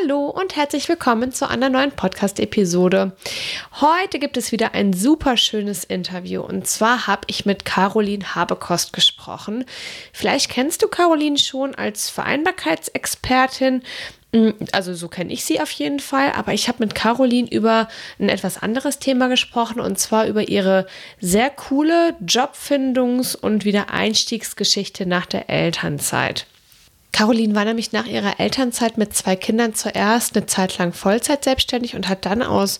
Hallo und herzlich willkommen zu einer neuen Podcast-Episode. Heute gibt es wieder ein super schönes Interview und zwar habe ich mit Caroline Habekost gesprochen. Vielleicht kennst du Caroline schon als Vereinbarkeitsexpertin. Mm, also so kenne ich sie auf jeden Fall, aber ich habe mit Caroline über ein etwas anderes Thema gesprochen und zwar über ihre sehr coole Jobfindungs- und Wiedereinstiegsgeschichte nach der Elternzeit. Caroline war nämlich nach ihrer Elternzeit mit zwei Kindern zuerst eine Zeit lang Vollzeit selbstständig und hat dann aus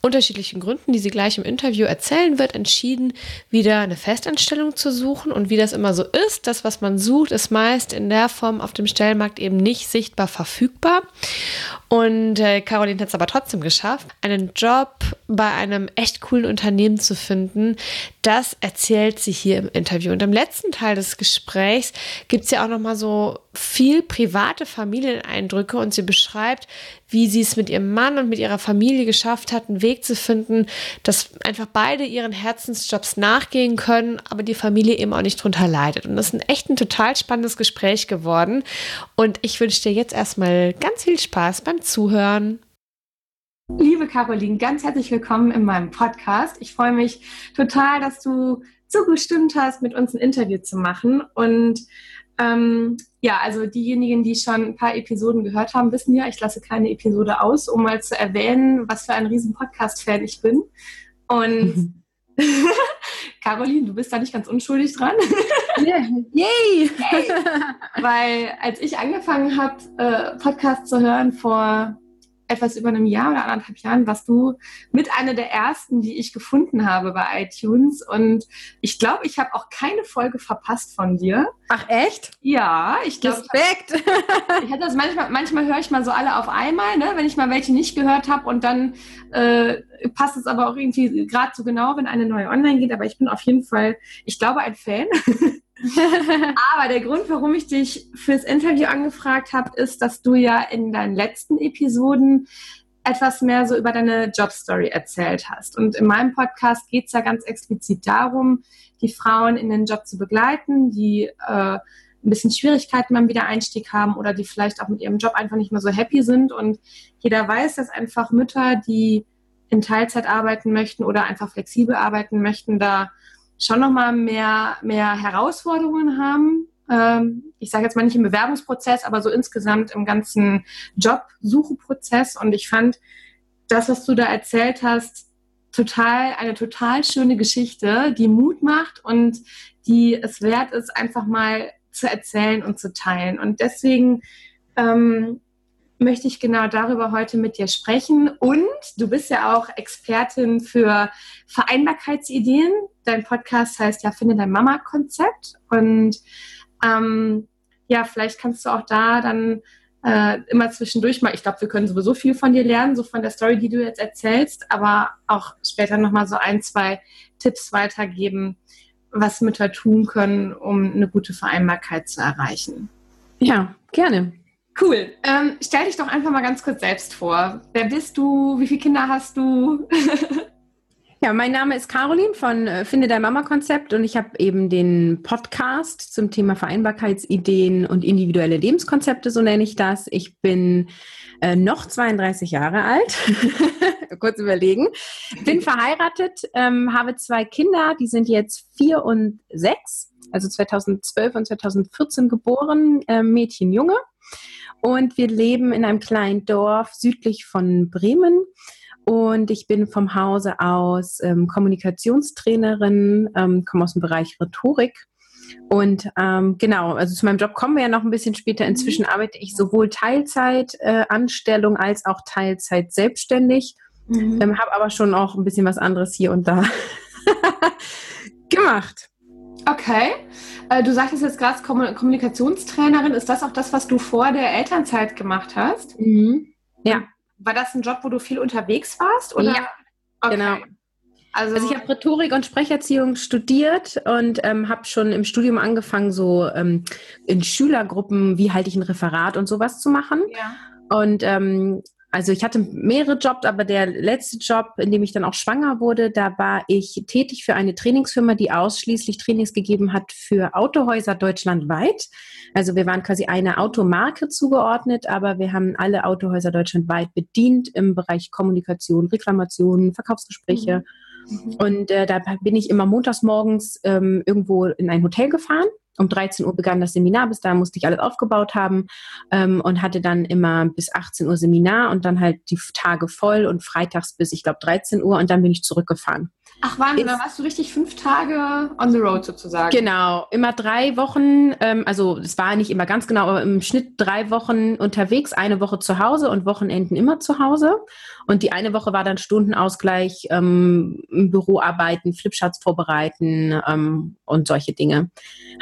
unterschiedlichen Gründen, die sie gleich im Interview erzählen wird, entschieden, wieder eine Festanstellung zu suchen. Und wie das immer so ist, das, was man sucht, ist meist in der Form auf dem Stellenmarkt eben nicht sichtbar verfügbar. Und äh, Caroline hat es aber trotzdem geschafft, einen Job bei einem echt coolen Unternehmen zu finden. Das erzählt sie hier im Interview. Und im letzten Teil des Gesprächs gibt es ja auch noch mal so viel private Familieneindrücke und sie beschreibt, wie sie es mit ihrem Mann und mit ihrer Familie geschafft hat, einen Weg zu finden, dass einfach beide ihren Herzensjobs nachgehen können, aber die Familie eben auch nicht drunter leidet. Und das ist ein echt ein total spannendes Gespräch geworden. Und ich wünsche dir jetzt erstmal ganz viel Spaß beim Zuhören. Liebe Caroline, ganz herzlich willkommen in meinem Podcast. Ich freue mich total, dass du zugestimmt hast, mit uns ein Interview zu machen. Und ähm, ja, also diejenigen, die schon ein paar Episoden gehört haben, wissen ja, ich lasse keine Episode aus, um mal zu erwähnen, was für ein riesen Podcast-Fan ich bin. Und Caroline, du bist da nicht ganz unschuldig dran. Yeah. Yay! Weil als ich angefangen habe, äh, Podcast zu hören vor etwas über einem Jahr oder anderthalb Jahren warst du mit einer der ersten, die ich gefunden habe bei iTunes. Und ich glaube, ich habe auch keine Folge verpasst von dir. Ach echt? Ja, ich glaube. Respekt. Ich hatte das manchmal, manchmal höre ich mal so alle auf einmal, ne, wenn ich mal welche nicht gehört habe und dann äh, passt es aber auch irgendwie gerade so genau, wenn eine neue online geht. Aber ich bin auf jeden Fall, ich glaube, ein Fan. Aber der Grund, warum ich dich fürs Interview angefragt habe, ist, dass du ja in deinen letzten Episoden etwas mehr so über deine Jobstory erzählt hast. Und in meinem Podcast geht es ja ganz explizit darum, die Frauen in den Job zu begleiten, die äh, ein bisschen Schwierigkeiten beim Wiedereinstieg haben oder die vielleicht auch mit ihrem Job einfach nicht mehr so happy sind. Und jeder weiß, dass einfach Mütter, die in Teilzeit arbeiten möchten oder einfach flexibel arbeiten möchten, da schon nochmal mehr, mehr Herausforderungen haben. Ähm, ich sage jetzt mal nicht im Bewerbungsprozess, aber so insgesamt im ganzen Jobsucheprozess. Und ich fand das, was du da erzählt hast, total, eine total schöne Geschichte, die Mut macht und die es wert ist, einfach mal zu erzählen und zu teilen. Und deswegen ähm, möchte ich genau darüber heute mit dir sprechen. Und du bist ja auch Expertin für Vereinbarkeitsideen. Dein Podcast heißt ja Finde dein Mama-Konzept. Und ähm, ja, vielleicht kannst du auch da dann äh, immer zwischendurch mal, ich glaube, wir können sowieso viel von dir lernen, so von der Story, die du jetzt erzählst, aber auch später nochmal so ein, zwei Tipps weitergeben, was Mütter tun können, um eine gute Vereinbarkeit zu erreichen. Ja, gerne. Cool. Ähm, stell dich doch einfach mal ganz kurz selbst vor. Wer bist du? Wie viele Kinder hast du? ja, mein Name ist Caroline von äh, Finde dein Mama Konzept und ich habe eben den Podcast zum Thema Vereinbarkeitsideen und individuelle Lebenskonzepte, so nenne ich das. Ich bin äh, noch 32 Jahre alt. Kurz überlegen. Bin verheiratet, ähm, habe zwei Kinder, die sind jetzt vier und sechs, also 2012 und 2014 geboren, äh, Mädchen, Junge. Und wir leben in einem kleinen Dorf südlich von Bremen. Und ich bin vom Hause aus ähm, Kommunikationstrainerin, ähm, komme aus dem Bereich Rhetorik. Und ähm, genau, also zu meinem Job kommen wir ja noch ein bisschen später. Inzwischen arbeite ich sowohl Teilzeit-Anstellung äh, als auch Teilzeit selbstständig, mhm. ähm, habe aber schon auch ein bisschen was anderes hier und da. gemacht. Okay. Äh, du sagtest jetzt gerade Kommunikationstrainerin. Ist das auch das, was du vor der Elternzeit gemacht hast? Mhm. Ja. War das ein Job, wo du viel unterwegs warst? Oder? Ja, okay. genau. Also, also, ich habe Rhetorik und Sprecherziehung studiert und ähm, habe schon im Studium angefangen, so ähm, in Schülergruppen, wie halte ich ein Referat und sowas zu machen. Ja. Und ähm, also ich hatte mehrere Jobs, aber der letzte Job, in dem ich dann auch schwanger wurde, da war ich tätig für eine Trainingsfirma, die ausschließlich Trainings gegeben hat für Autohäuser deutschlandweit. Also wir waren quasi eine Automarke zugeordnet, aber wir haben alle Autohäuser deutschlandweit bedient im Bereich Kommunikation, Reklamationen, Verkaufsgespräche. Mhm. Und äh, da bin ich immer montags morgens ähm, irgendwo in ein Hotel gefahren um 13 Uhr begann das Seminar, bis da musste ich alles aufgebaut haben ähm, und hatte dann immer bis 18 Uhr Seminar und dann halt die Tage voll und freitags bis, ich glaube, 13 Uhr und dann bin ich zurückgefahren. Ach Wahnsinn, da warst du richtig fünf Tage on the road sozusagen. Genau, immer drei Wochen, ähm, also es war nicht immer ganz genau, aber im Schnitt drei Wochen unterwegs, eine Woche zu Hause und Wochenenden immer zu Hause. Und die eine Woche war dann Stundenausgleich, ähm, im Büro arbeiten, Flipcharts vorbereiten ähm, und solche Dinge.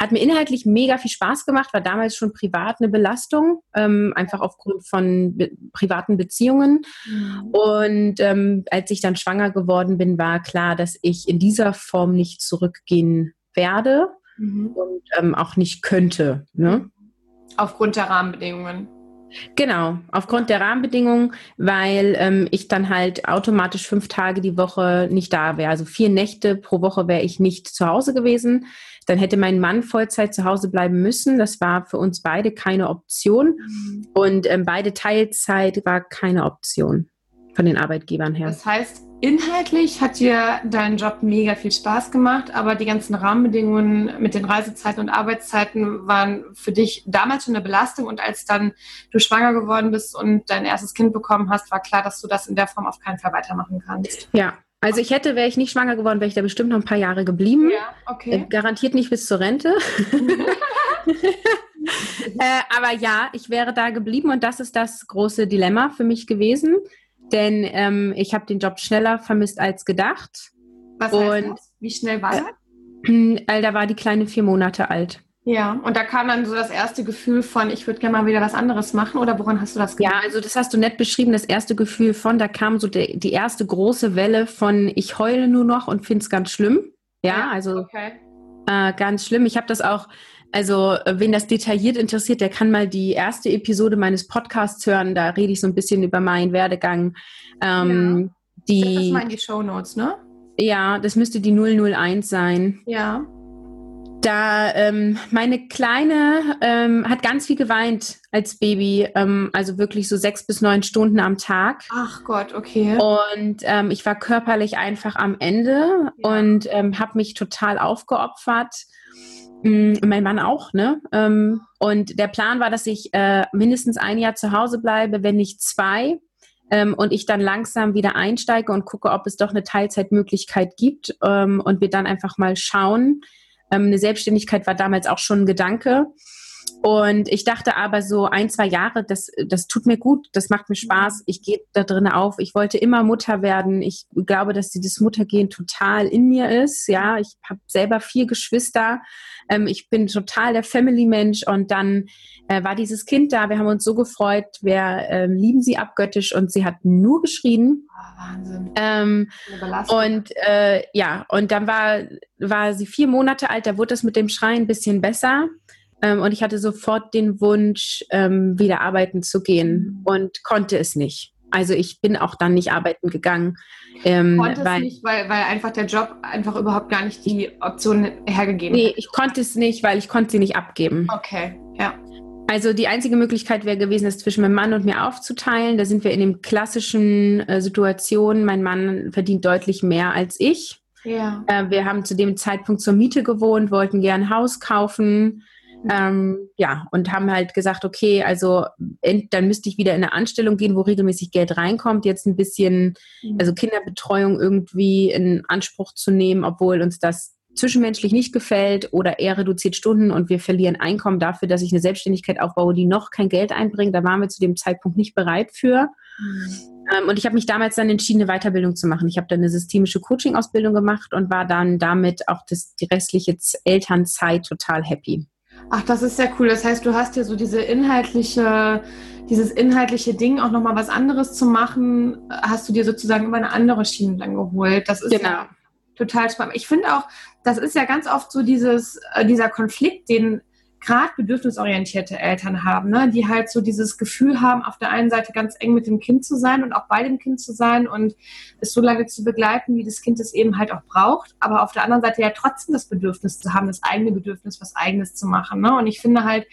Hat mir inhaltlich mega viel Spaß gemacht, war damals schon privat eine Belastung, ähm, einfach aufgrund von be privaten Beziehungen. Mhm. Und ähm, als ich dann schwanger geworden bin, war klar, dass ich in dieser Form nicht zurückgehen werde mhm. und ähm, auch nicht könnte. Ne? Aufgrund der Rahmenbedingungen. Genau, aufgrund der Rahmenbedingungen, weil ähm, ich dann halt automatisch fünf Tage die Woche nicht da wäre. Also vier Nächte pro Woche wäre ich nicht zu Hause gewesen. Dann hätte mein Mann Vollzeit zu Hause bleiben müssen. Das war für uns beide keine Option. Mhm. Und ähm, beide Teilzeit war keine Option von den Arbeitgebern her. Das heißt, Inhaltlich hat dir dein Job mega viel Spaß gemacht, aber die ganzen Rahmenbedingungen mit den Reisezeiten und Arbeitszeiten waren für dich damals schon eine Belastung und als dann du schwanger geworden bist und dein erstes Kind bekommen hast, war klar, dass du das in der Form auf keinen Fall weitermachen kannst. Ja, also ich hätte, wäre ich nicht schwanger geworden, wäre ich da bestimmt noch ein paar Jahre geblieben. Ja, okay. Äh, garantiert nicht bis zur Rente. äh, aber ja, ich wäre da geblieben und das ist das große Dilemma für mich gewesen denn ähm, ich habe den Job schneller vermisst als gedacht. Was heißt und, das? Wie schnell war das? Äh, da war die kleine vier Monate alt. Ja, und da kam dann so das erste Gefühl von, ich würde gerne mal wieder was anderes machen oder woran hast du das gemacht? Ja, also das hast du nett beschrieben, das erste Gefühl von, da kam so de, die erste große Welle von, ich heule nur noch und finde es ganz schlimm. Ja, ja also okay. äh, ganz schlimm. Ich habe das auch also, äh, wen das detailliert interessiert, der kann mal die erste Episode meines Podcasts hören. Da rede ich so ein bisschen über meinen Werdegang. Ähm, ja. die, das mal in die Show Notes, ne? Ja, das müsste die 001 sein. Ja. Da ähm, meine Kleine ähm, hat ganz viel geweint als Baby, ähm, also wirklich so sechs bis neun Stunden am Tag. Ach Gott, okay. Und ähm, ich war körperlich einfach am Ende ja. und ähm, habe mich total aufgeopfert mein Mann auch, ne? Ähm, und der Plan war, dass ich äh, mindestens ein Jahr zu Hause bleibe, wenn nicht zwei. Ähm, und ich dann langsam wieder einsteige und gucke, ob es doch eine Teilzeitmöglichkeit gibt ähm, und wir dann einfach mal schauen. eine Selbstständigkeit war damals auch schon ein Gedanke. Und ich dachte aber so ein, zwei Jahre, das, das tut mir gut, das macht mir Spaß, ich gehe da drin auf. Ich wollte immer Mutter werden. Ich glaube, dass dieses Muttergehen total in mir ist. Ja, ich habe selber vier Geschwister. Ähm, ich bin total der Family-Mensch und dann äh, war dieses Kind da. Wir haben uns so gefreut. Wir äh, lieben sie abgöttisch und sie hat nur geschrien. Oh, Wahnsinn. Ähm, und äh, ja, und dann war, war sie vier Monate alt. Da wurde es mit dem Schreien ein bisschen besser. Ähm, und ich hatte sofort den Wunsch, ähm, wieder arbeiten zu gehen mhm. und konnte es nicht. Also ich bin auch dann nicht arbeiten gegangen. Ähm, konnte weil, es nicht, weil, weil einfach der Job einfach überhaupt gar nicht die Option hergegeben nee, hat? Nee, ich konnte es nicht, weil ich konnte sie nicht abgeben. Okay, ja. Also die einzige Möglichkeit wäre gewesen, es zwischen meinem Mann und mir aufzuteilen. Da sind wir in dem klassischen äh, Situation. Mein Mann verdient deutlich mehr als ich. Ja. Äh, wir haben zu dem Zeitpunkt zur Miete gewohnt, wollten gern ein Haus kaufen. Ähm, ja, und haben halt gesagt, okay, also dann müsste ich wieder in eine Anstellung gehen, wo regelmäßig Geld reinkommt, jetzt ein bisschen, mhm. also Kinderbetreuung irgendwie in Anspruch zu nehmen, obwohl uns das zwischenmenschlich nicht gefällt oder eher reduziert Stunden und wir verlieren Einkommen dafür, dass ich eine Selbstständigkeit aufbaue, die noch kein Geld einbringt. Da waren wir zu dem Zeitpunkt nicht bereit für. Mhm. Ähm, und ich habe mich damals dann entschieden, eine Weiterbildung zu machen. Ich habe dann eine systemische Coaching-Ausbildung gemacht und war dann damit auch das, die restliche Elternzeit total happy. Ach, das ist sehr cool. Das heißt, du hast ja so diese inhaltliche, dieses inhaltliche Ding, auch nochmal was anderes zu machen, hast du dir sozusagen immer eine andere Schiene dann geholt. Das ist genau. ja total spannend. Ich finde auch, das ist ja ganz oft so dieses, äh, dieser Konflikt, den gerade bedürfnisorientierte Eltern haben, ne? die halt so dieses Gefühl haben, auf der einen Seite ganz eng mit dem Kind zu sein und auch bei dem Kind zu sein und es so lange zu begleiten, wie das Kind es eben halt auch braucht, aber auf der anderen Seite ja trotzdem das Bedürfnis zu haben, das eigene Bedürfnis, was eigenes zu machen. Ne? Und ich finde halt,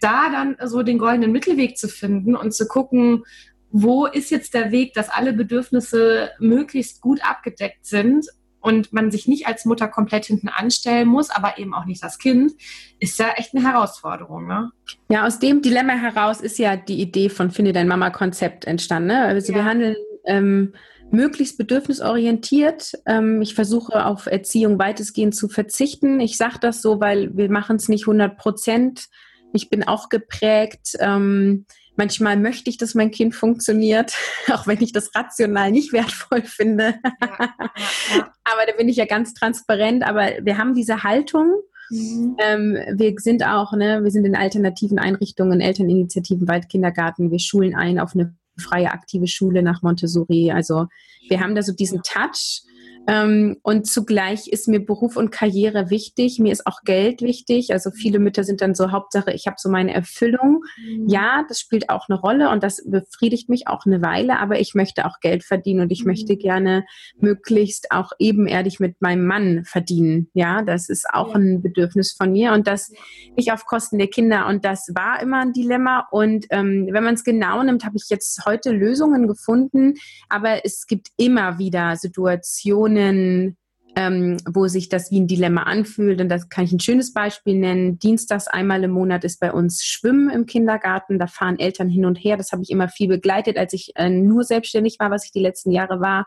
da dann so den goldenen Mittelweg zu finden und zu gucken, wo ist jetzt der Weg, dass alle Bedürfnisse möglichst gut abgedeckt sind und man sich nicht als Mutter komplett hinten anstellen muss, aber eben auch nicht das Kind, ist ja echt eine Herausforderung. Ne? Ja, aus dem Dilemma heraus ist ja die Idee von Finde dein Mama-Konzept entstanden. Ne? Also ja. wir handeln ähm, möglichst bedürfnisorientiert. Ähm, ich versuche auf Erziehung weitestgehend zu verzichten. Ich sage das so, weil wir machen es nicht 100 Prozent. Ich bin auch geprägt. Ähm, Manchmal möchte ich, dass mein Kind funktioniert, auch wenn ich das rational nicht wertvoll finde. Ja, ja, ja. aber da bin ich ja ganz transparent. Aber wir haben diese Haltung. Mhm. Ähm, wir sind auch, ne, wir sind in alternativen Einrichtungen, Elterninitiativen, Waldkindergarten. Wir schulen ein auf eine freie aktive Schule nach Montessori. Also wir haben da so diesen Touch. Ähm, und zugleich ist mir Beruf und Karriere wichtig. Mir ist auch Geld wichtig. Also viele Mütter sind dann so Hauptsache, ich habe so meine Erfüllung. Mhm. Ja, das spielt auch eine Rolle und das befriedigt mich auch eine Weile, aber ich möchte auch Geld verdienen und ich mhm. möchte gerne möglichst auch ebenerdig mit meinem Mann verdienen. Ja, das ist auch ja. ein Bedürfnis von mir und das nicht auf Kosten der Kinder. Und das war immer ein Dilemma. Und ähm, wenn man es genau nimmt, habe ich jetzt heute Lösungen gefunden, aber es gibt immer wieder Situationen, Situationen, ähm, wo sich das wie ein Dilemma anfühlt. Und das kann ich ein schönes Beispiel nennen. Dienstags einmal im Monat ist bei uns Schwimmen im Kindergarten. Da fahren Eltern hin und her. Das habe ich immer viel begleitet, als ich äh, nur selbstständig war, was ich die letzten Jahre war.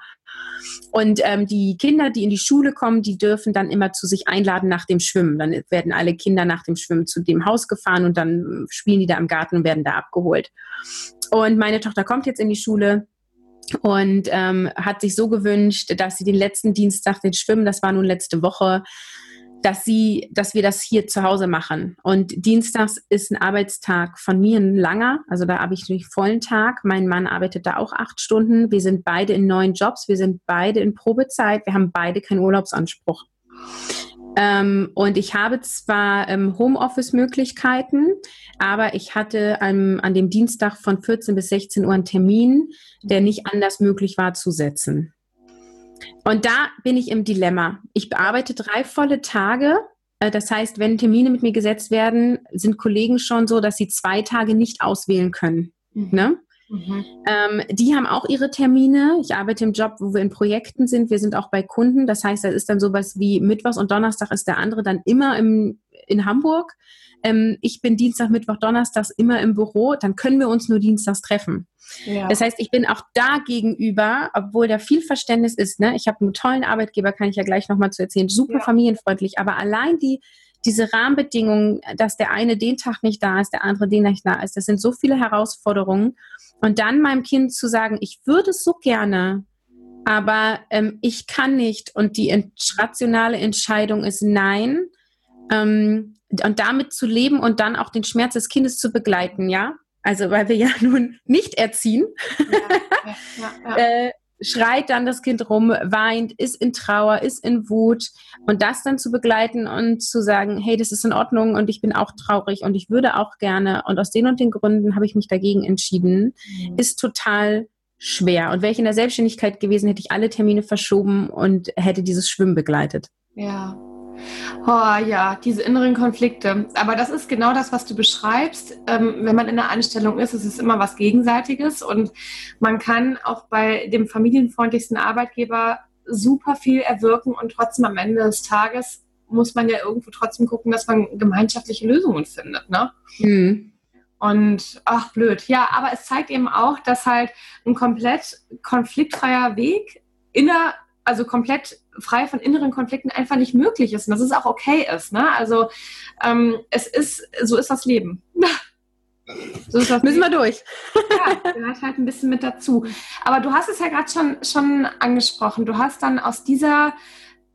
Und ähm, die Kinder, die in die Schule kommen, die dürfen dann immer zu sich einladen nach dem Schwimmen. Dann werden alle Kinder nach dem Schwimmen zu dem Haus gefahren und dann spielen die da im Garten und werden da abgeholt. Und meine Tochter kommt jetzt in die Schule und ähm, hat sich so gewünscht, dass sie den letzten Dienstag, den Schwimmen, das war nun letzte Woche, dass sie, dass wir das hier zu Hause machen. Und Dienstags ist ein Arbeitstag von mir ein langer, also da habe ich einen vollen Tag. Mein Mann arbeitet da auch acht Stunden. Wir sind beide in neuen Jobs, wir sind beide in Probezeit, wir haben beide keinen Urlaubsanspruch. Ähm, und ich habe zwar ähm, Homeoffice-Möglichkeiten, aber ich hatte ähm, an dem Dienstag von 14 bis 16 Uhr einen Termin, der nicht anders möglich war zu setzen. Und da bin ich im Dilemma. Ich bearbeite drei volle Tage. Äh, das heißt, wenn Termine mit mir gesetzt werden, sind Kollegen schon so, dass sie zwei Tage nicht auswählen können. Mhm. Ne? Mhm. Ähm, die haben auch ihre Termine. Ich arbeite im Job, wo wir in Projekten sind. Wir sind auch bei Kunden. Das heißt, da ist dann sowas wie Mittwochs und Donnerstag ist der andere dann immer im, in Hamburg. Ähm, ich bin Dienstag, Mittwoch, Donnerstags immer im Büro. Dann können wir uns nur Dienstags treffen. Ja. Das heißt, ich bin auch da gegenüber, obwohl da viel Verständnis ist. Ne? Ich habe einen tollen Arbeitgeber, kann ich ja gleich nochmal zu erzählen, super ja. familienfreundlich. Aber allein die diese Rahmenbedingungen, dass der eine den Tag nicht da ist, der andere den nicht da ist, das sind so viele Herausforderungen. Und dann meinem Kind zu sagen, ich würde es so gerne, aber ähm, ich kann nicht. Und die rationale Entscheidung ist nein. Ähm, und damit zu leben und dann auch den Schmerz des Kindes zu begleiten, ja. Also weil wir ja nun nicht erziehen. Ja, ja, ja, äh, schreit dann das Kind rum, weint, ist in Trauer, ist in Wut und das dann zu begleiten und zu sagen, hey, das ist in Ordnung und ich bin auch traurig und ich würde auch gerne und aus den und den Gründen habe ich mich dagegen entschieden, mhm. ist total schwer. Und wäre ich in der Selbstständigkeit gewesen, hätte ich alle Termine verschoben und hätte dieses Schwimmen begleitet. Ja, Oh ja, diese inneren Konflikte. Aber das ist genau das, was du beschreibst. Ähm, wenn man in der Anstellung ist, ist es immer was Gegenseitiges und man kann auch bei dem familienfreundlichsten Arbeitgeber super viel erwirken und trotzdem am Ende des Tages muss man ja irgendwo trotzdem gucken, dass man gemeinschaftliche Lösungen findet. Ne? Mhm. Und ach blöd. Ja, aber es zeigt eben auch, dass halt ein komplett konfliktfreier Weg inner, also komplett frei von inneren Konflikten einfach nicht möglich ist und dass es auch okay ist. Ne? Also ähm, es ist, so ist das Leben. So ist das Müssen wir durch. Ja, gehört halt ein bisschen mit dazu. Aber du hast es ja gerade schon, schon angesprochen. Du hast dann aus dieser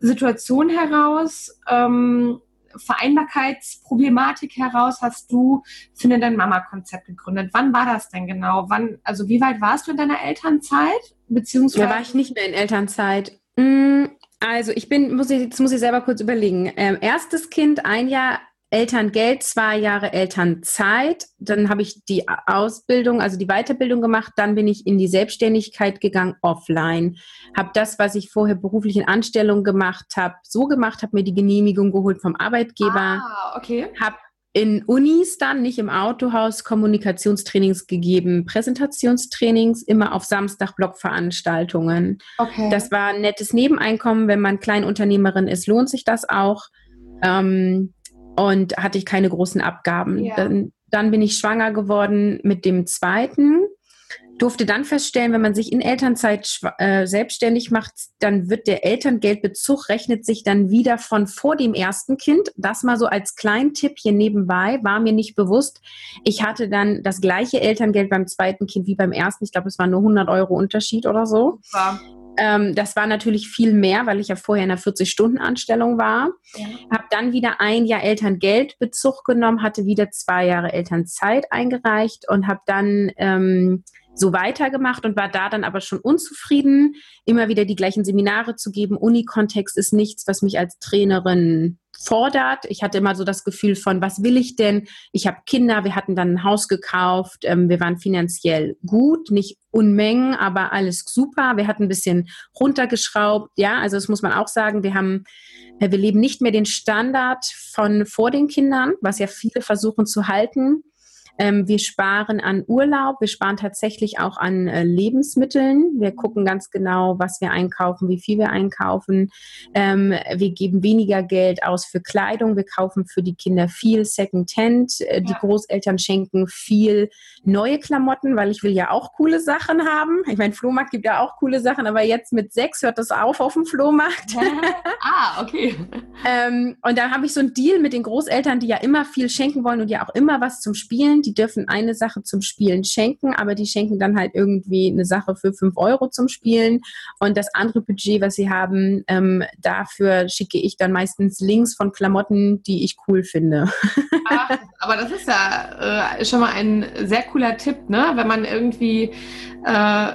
Situation heraus, ähm, Vereinbarkeitsproblematik heraus, hast du Finde dein Mama-Konzept gegründet. Wann war das denn genau? Wann, also wie weit warst du in deiner Elternzeit? Beziehungsweise. Da war ich nicht mehr in Elternzeit. Mm, also ich bin, muss ich, jetzt muss ich selber kurz überlegen. Ähm, erstes Kind, ein Jahr Elterngeld, zwei Jahre Elternzeit. Dann habe ich die Ausbildung, also die Weiterbildung gemacht. Dann bin ich in die Selbstständigkeit gegangen, offline. Habe das, was ich vorher beruflich in Anstellung gemacht habe, so gemacht, habe mir die Genehmigung geholt vom Arbeitgeber. Ah, okay. Habe in Unis dann, nicht im Autohaus, Kommunikationstrainings gegeben, Präsentationstrainings, immer auf Samstag Blogveranstaltungen. Okay. Das war ein nettes Nebeneinkommen. Wenn man Kleinunternehmerin ist, lohnt sich das auch. Ähm, und hatte ich keine großen Abgaben. Ja. Dann, dann bin ich schwanger geworden mit dem zweiten durfte dann feststellen, wenn man sich in Elternzeit äh, selbstständig macht, dann wird der Elterngeldbezug rechnet sich dann wieder von vor dem ersten Kind. Das mal so als Kleintipp hier nebenbei, war mir nicht bewusst. Ich hatte dann das gleiche Elterngeld beim zweiten Kind wie beim ersten. Ich glaube, es war nur 100 Euro Unterschied oder so. Ja. Ähm, das war natürlich viel mehr, weil ich ja vorher in einer 40-Stunden-Anstellung war. Ja. Habe dann wieder ein Jahr Elterngeldbezug genommen, hatte wieder zwei Jahre Elternzeit eingereicht und habe dann ähm, so weitergemacht und war da dann aber schon unzufrieden, immer wieder die gleichen Seminare zu geben. Unikontext ist nichts, was mich als Trainerin fordert. Ich hatte immer so das Gefühl von, was will ich denn? Ich habe Kinder, wir hatten dann ein Haus gekauft, ähm, wir waren finanziell gut, nicht Unmengen, aber alles super. Wir hatten ein bisschen runtergeschraubt, ja, also das muss man auch sagen. Wir haben, äh, wir leben nicht mehr den Standard von vor den Kindern, was ja viele versuchen zu halten. Ähm, wir sparen an Urlaub, wir sparen tatsächlich auch an äh, Lebensmitteln. Wir gucken ganz genau, was wir einkaufen, wie viel wir einkaufen. Ähm, wir geben weniger Geld aus für Kleidung. Wir kaufen für die Kinder viel Secondhand. Äh, die Großeltern schenken viel neue Klamotten, weil ich will ja auch coole Sachen haben. Ich meine, Flohmarkt gibt ja auch coole Sachen, aber jetzt mit sechs hört das auf auf dem Flohmarkt. ah, okay. ähm, und da habe ich so einen Deal mit den Großeltern, die ja immer viel schenken wollen und ja auch immer was zum Spielen. Die dürfen eine Sache zum Spielen schenken, aber die schenken dann halt irgendwie eine Sache für fünf Euro zum Spielen. Und das andere Budget, was sie haben, ähm, dafür schicke ich dann meistens Links von Klamotten, die ich cool finde. Ach, aber das ist ja äh, schon mal ein sehr cooler Tipp, ne? Wenn man irgendwie äh,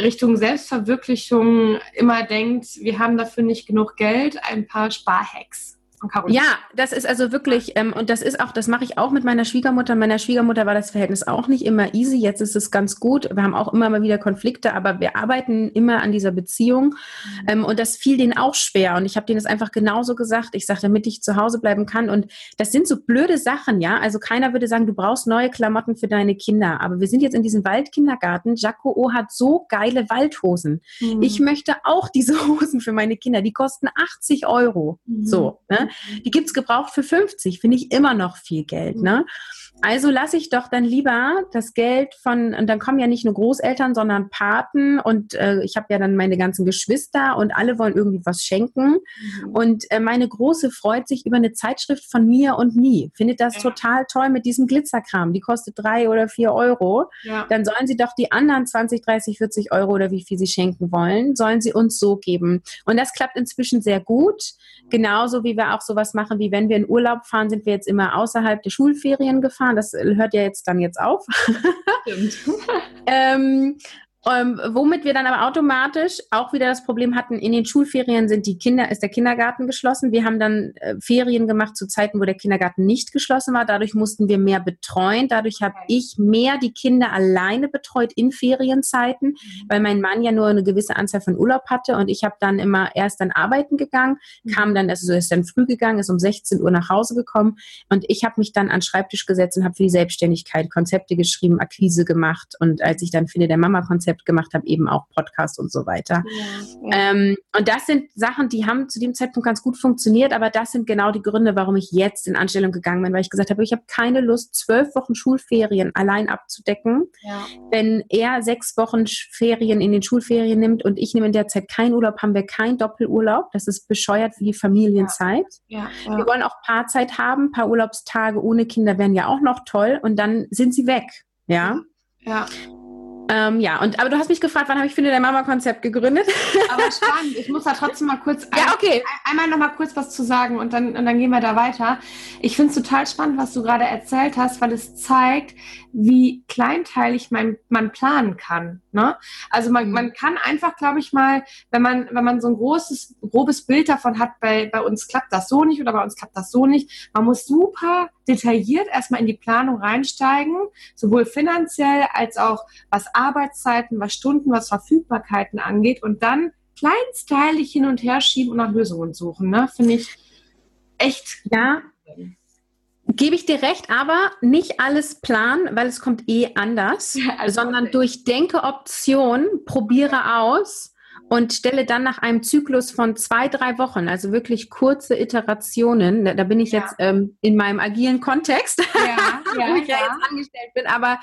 Richtung Selbstverwirklichung immer denkt, wir haben dafür nicht genug Geld, ein paar Sparhacks von Caroline. Ja, das ist also wirklich, ähm, und das ist auch, das mache ich auch mit meiner Schwiegermutter. Meiner Schwiegermutter war das Verhältnis auch nicht immer easy. Jetzt ist es ganz gut. Wir haben auch immer mal wieder Konflikte, aber wir arbeiten immer an dieser Beziehung. Mhm. Ähm, und das fiel denen auch schwer. Und ich habe denen das einfach genauso gesagt. Ich sage, damit ich zu Hause bleiben kann. Und das sind so blöde Sachen, ja. Also keiner würde sagen, du brauchst neue Klamotten für deine Kinder. Aber wir sind jetzt in diesem Waldkindergarten. Jaco O hat so geile Waldhosen. Mhm. Ich möchte auch diese Hosen für meine Kinder. Die kosten 80 Euro. Mhm. So. Ne? Die gibt es gebraucht für 50, finde ich immer noch viel Geld. Ne? Also lasse ich doch dann lieber das Geld von, und dann kommen ja nicht nur Großeltern, sondern Paten und äh, ich habe ja dann meine ganzen Geschwister und alle wollen irgendwie was schenken. Mhm. Und äh, meine Große freut sich über eine Zeitschrift von mir und nie. Findet das total toll mit diesem Glitzerkram. Die kostet drei oder vier Euro. Ja. Dann sollen sie doch die anderen 20, 30, 40 Euro oder wie viel sie schenken wollen, sollen sie uns so geben. Und das klappt inzwischen sehr gut. Genauso wie wir auch sowas machen, wie wenn wir in Urlaub fahren, sind wir jetzt immer außerhalb der Schulferien gefahren das hört ja jetzt dann jetzt auf. Stimmt. ähm, ähm, womit wir dann aber automatisch auch wieder das Problem hatten, in den Schulferien sind die Kinder, ist der Kindergarten geschlossen. Wir haben dann äh, Ferien gemacht zu Zeiten, wo der Kindergarten nicht geschlossen war. Dadurch mussten wir mehr betreuen. Dadurch habe ich mehr die Kinder alleine betreut in Ferienzeiten, mhm. weil mein Mann ja nur eine gewisse Anzahl von Urlaub hatte und ich habe dann immer erst dann arbeiten gegangen, mhm. kam dann, also ist dann früh gegangen, ist um 16 Uhr nach Hause gekommen und ich habe mich dann an den Schreibtisch gesetzt und habe für die Selbstständigkeit Konzepte geschrieben, Akquise gemacht und als ich dann finde, der Mama-Konzept Konzept gemacht habe, eben auch Podcast und so weiter. Ja, ja. Ähm, und das sind Sachen, die haben zu dem Zeitpunkt ganz gut funktioniert, aber das sind genau die Gründe, warum ich jetzt in Anstellung gegangen bin, weil ich gesagt habe, ich habe keine Lust, zwölf Wochen Schulferien allein abzudecken. Ja. Wenn er sechs Wochen Ferien in den Schulferien nimmt und ich nehme in der Zeit keinen Urlaub, haben wir keinen Doppelurlaub. Das ist bescheuert die Familienzeit. Wir wollen auch Paarzeit haben, ein paar Urlaubstage ohne Kinder wären ja auch noch toll und dann sind sie weg. Ja. Ja. Ähm, ja, und aber du hast mich gefragt, wann habe ich Finde der Mama-Konzept gegründet? Aber spannend. Ich muss da trotzdem mal kurz ja, okay. ein, einmal noch mal kurz was zu sagen und dann, und dann gehen wir da weiter. Ich finde es total spannend, was du gerade erzählt hast, weil es zeigt, wie kleinteilig man, man planen kann. Ne? Also man, mhm. man kann einfach, glaube ich mal, wenn man, wenn man so ein großes, grobes Bild davon hat, bei, bei uns klappt das so nicht oder bei uns klappt das so nicht, man muss super detailliert erstmal in die Planung reinsteigen, sowohl finanziell als auch was Arbeitszeiten, was Stunden, was Verfügbarkeiten angeht und dann kleinsteilig hin und her schieben und nach Lösungen suchen. Ne? Finde ich echt. Ja. Gebe ich dir recht, aber nicht alles planen, weil es kommt eh anders, ja, also sondern durch Denke Option, probiere aus und stelle dann nach einem Zyklus von zwei, drei Wochen, also wirklich kurze Iterationen, da, da bin ich ja. jetzt ähm, in meinem agilen Kontext, ja, ja, wo ich ja, jetzt angestellt bin, aber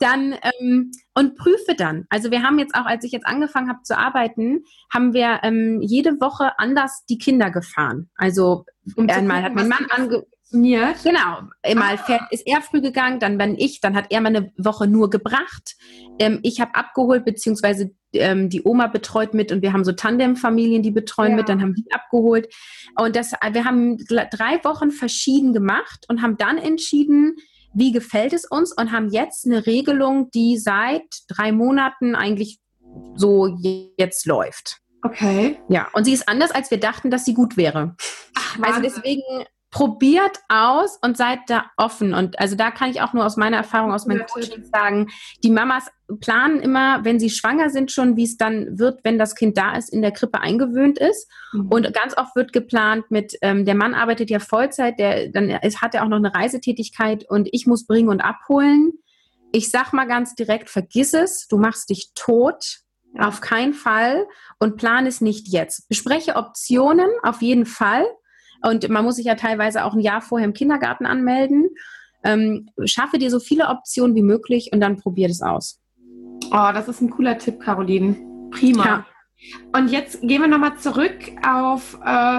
dann ähm, und prüfe dann. Also wir haben jetzt auch, als ich jetzt angefangen habe zu arbeiten, haben wir ähm, jede Woche anders die Kinder gefahren. Also um einmal hat mein Mann ange funktioniert. Genau. Mal ah. ist er früh gegangen, dann bin ich, dann hat er mal eine Woche nur gebracht. Ähm, ich habe abgeholt, beziehungsweise ähm, die Oma betreut mit und wir haben so Tandemfamilien, die betreuen ja. mit, dann haben die abgeholt. Und das, wir haben drei Wochen verschieden gemacht und haben dann entschieden, wie gefällt es uns und haben jetzt eine Regelung, die seit drei Monaten eigentlich so jetzt läuft. Okay. Ja, und sie ist anders, als wir dachten, dass sie gut wäre. Ach, also deswegen probiert aus und seid da offen. Und also da kann ich auch nur aus meiner Erfahrung, aus meinem Coaching sagen, die Mamas planen immer, wenn sie schwanger sind, schon, wie es dann wird, wenn das Kind da ist, in der Krippe eingewöhnt ist. Mhm. Und ganz oft wird geplant mit, ähm, der Mann arbeitet ja Vollzeit, der, dann ist, hat er auch noch eine Reisetätigkeit und ich muss bringen und abholen. Ich sag mal ganz direkt, vergiss es, du machst dich tot. Auf keinen Fall und plan es nicht jetzt. Bespreche Optionen auf jeden Fall und man muss sich ja teilweise auch ein Jahr vorher im Kindergarten anmelden. Ähm, schaffe dir so viele Optionen wie möglich und dann probier das aus. Oh, das ist ein cooler Tipp, Caroline. Prima. Ja. Und jetzt gehen wir nochmal zurück auf, äh,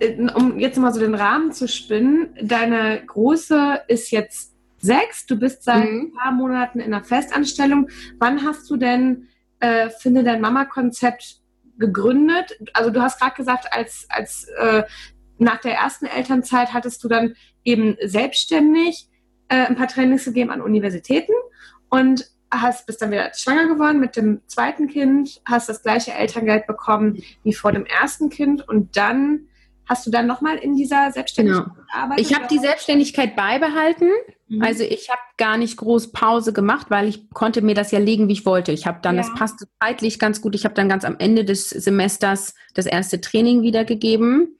äh, um jetzt mal so den Rahmen zu spinnen. Deine Große ist jetzt sechs, du bist seit mhm. ein paar Monaten in einer Festanstellung. Wann hast du denn äh, Finde dein Mama-Konzept gegründet? Also du hast gerade gesagt, als, als äh, nach der ersten Elternzeit hattest du dann eben selbstständig äh, ein paar Trainings gegeben an Universitäten und hast bist dann wieder schwanger geworden mit dem zweiten Kind, hast das gleiche Elterngeld bekommen wie vor dem ersten Kind und dann hast du dann nochmal in dieser Selbstständigkeit genau. gearbeitet? Ich habe die Selbstständigkeit beibehalten. Mhm. Also ich habe gar nicht groß Pause gemacht, weil ich konnte mir das ja legen, wie ich wollte. Ich habe dann, ja. das passte zeitlich ganz gut. Ich habe dann ganz am Ende des Semesters das erste Training wiedergegeben.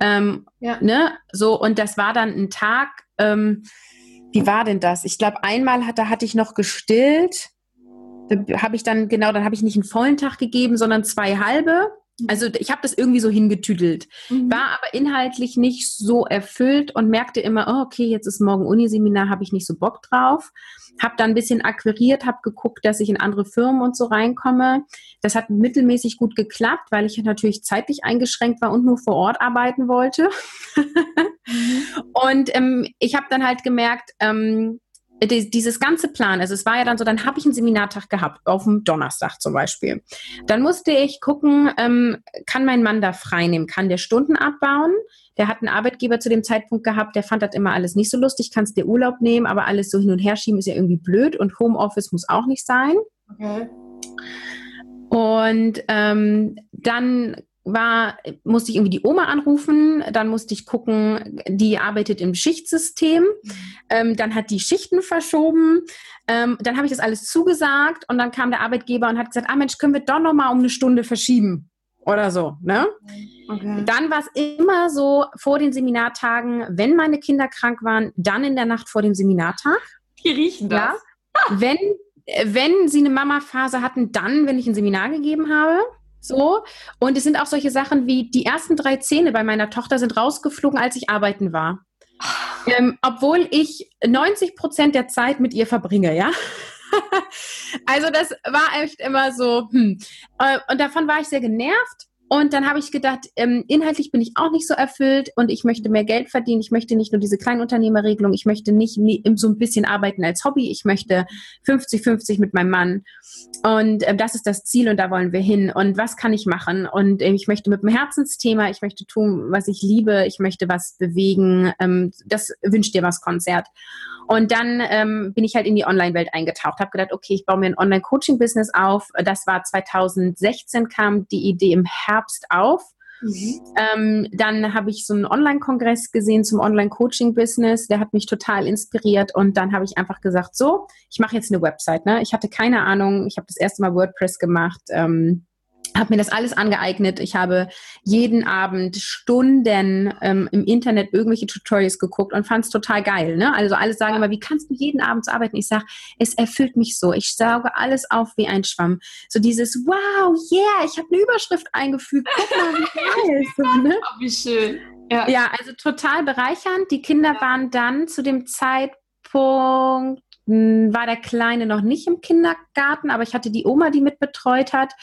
Ähm, ja. ne? So, und das war dann ein Tag, ähm, wie war denn das? Ich glaube, einmal hat, da hatte ich noch gestillt. Da habe ich dann, genau, dann habe ich nicht einen vollen Tag gegeben, sondern zwei halbe. Also ich habe das irgendwie so hingetüdelt, mhm. war aber inhaltlich nicht so erfüllt und merkte immer, oh, okay, jetzt ist morgen Uniseminar, habe ich nicht so Bock drauf. Habe dann ein bisschen akquiriert, habe geguckt, dass ich in andere Firmen und so reinkomme. Das hat mittelmäßig gut geklappt, weil ich natürlich zeitlich eingeschränkt war und nur vor Ort arbeiten wollte. mhm. Und ähm, ich habe dann halt gemerkt, ähm, dieses ganze Plan, also es war ja dann so, dann habe ich einen Seminartag gehabt, auf dem Donnerstag zum Beispiel. Dann musste ich gucken, ähm, kann mein Mann da frei nehmen, kann der Stunden abbauen? Der hat einen Arbeitgeber zu dem Zeitpunkt gehabt, der fand das immer alles nicht so lustig, kannst dir Urlaub nehmen, aber alles so hin und her schieben ist ja irgendwie blöd und Homeoffice muss auch nicht sein. Okay. Und ähm, dann war, musste ich irgendwie die Oma anrufen, dann musste ich gucken, die arbeitet im Schichtsystem, mhm. ähm, dann hat die Schichten verschoben, ähm, dann habe ich das alles zugesagt und dann kam der Arbeitgeber und hat gesagt, ah Mensch, können wir doch noch mal um eine Stunde verschieben oder so, ne? Okay. Dann war es immer so vor den Seminartagen, wenn meine Kinder krank waren, dann in der Nacht vor dem Seminartag. Die riechen das. Ja, wenn wenn sie eine Mama-Phase hatten, dann, wenn ich ein Seminar gegeben habe. So. Und es sind auch solche Sachen wie die ersten drei Zähne bei meiner Tochter sind rausgeflogen, als ich arbeiten war. Ähm, obwohl ich 90 Prozent der Zeit mit ihr verbringe, ja. also das war echt immer so. Hm. Äh, und davon war ich sehr genervt. Und dann habe ich gedacht, ähm, inhaltlich bin ich auch nicht so erfüllt und ich möchte mehr Geld verdienen. Ich möchte nicht nur diese Kleinunternehmerregelung, ich möchte nicht nie, so ein bisschen arbeiten als Hobby. Ich möchte 50-50 mit meinem Mann. Und äh, das ist das Ziel und da wollen wir hin. Und was kann ich machen? Und äh, ich möchte mit dem Herzensthema, ich möchte tun, was ich liebe, ich möchte was bewegen. Ähm, das wünscht dir was Konzert. Und dann ähm, bin ich halt in die Online-Welt eingetaucht, habe gedacht, okay, ich baue mir ein Online-Coaching-Business auf. Das war 2016, kam die Idee im Herbst auf. Mhm. Ähm, dann habe ich so einen Online-Kongress gesehen zum Online-Coaching-Business. Der hat mich total inspiriert und dann habe ich einfach gesagt, so, ich mache jetzt eine Website. Ne? Ich hatte keine Ahnung. Ich habe das erste Mal WordPress gemacht. Ähm, habe mir das alles angeeignet. Ich habe jeden Abend Stunden ähm, im Internet irgendwelche Tutorials geguckt und fand es total geil. Ne? Also alle sagen immer, wie kannst du jeden Abend so arbeiten? Ich sage, es erfüllt mich so. Ich sauge alles auf wie ein Schwamm. So dieses, wow, yeah, ich habe eine Überschrift eingefügt. Guck mal, wie geil. so, ne? oh, wie schön. Ja. ja, also total bereichernd. Die Kinder waren dann zu dem Zeitpunkt war der Kleine noch nicht im Kindergarten, aber ich hatte die Oma, die mit betreut hat.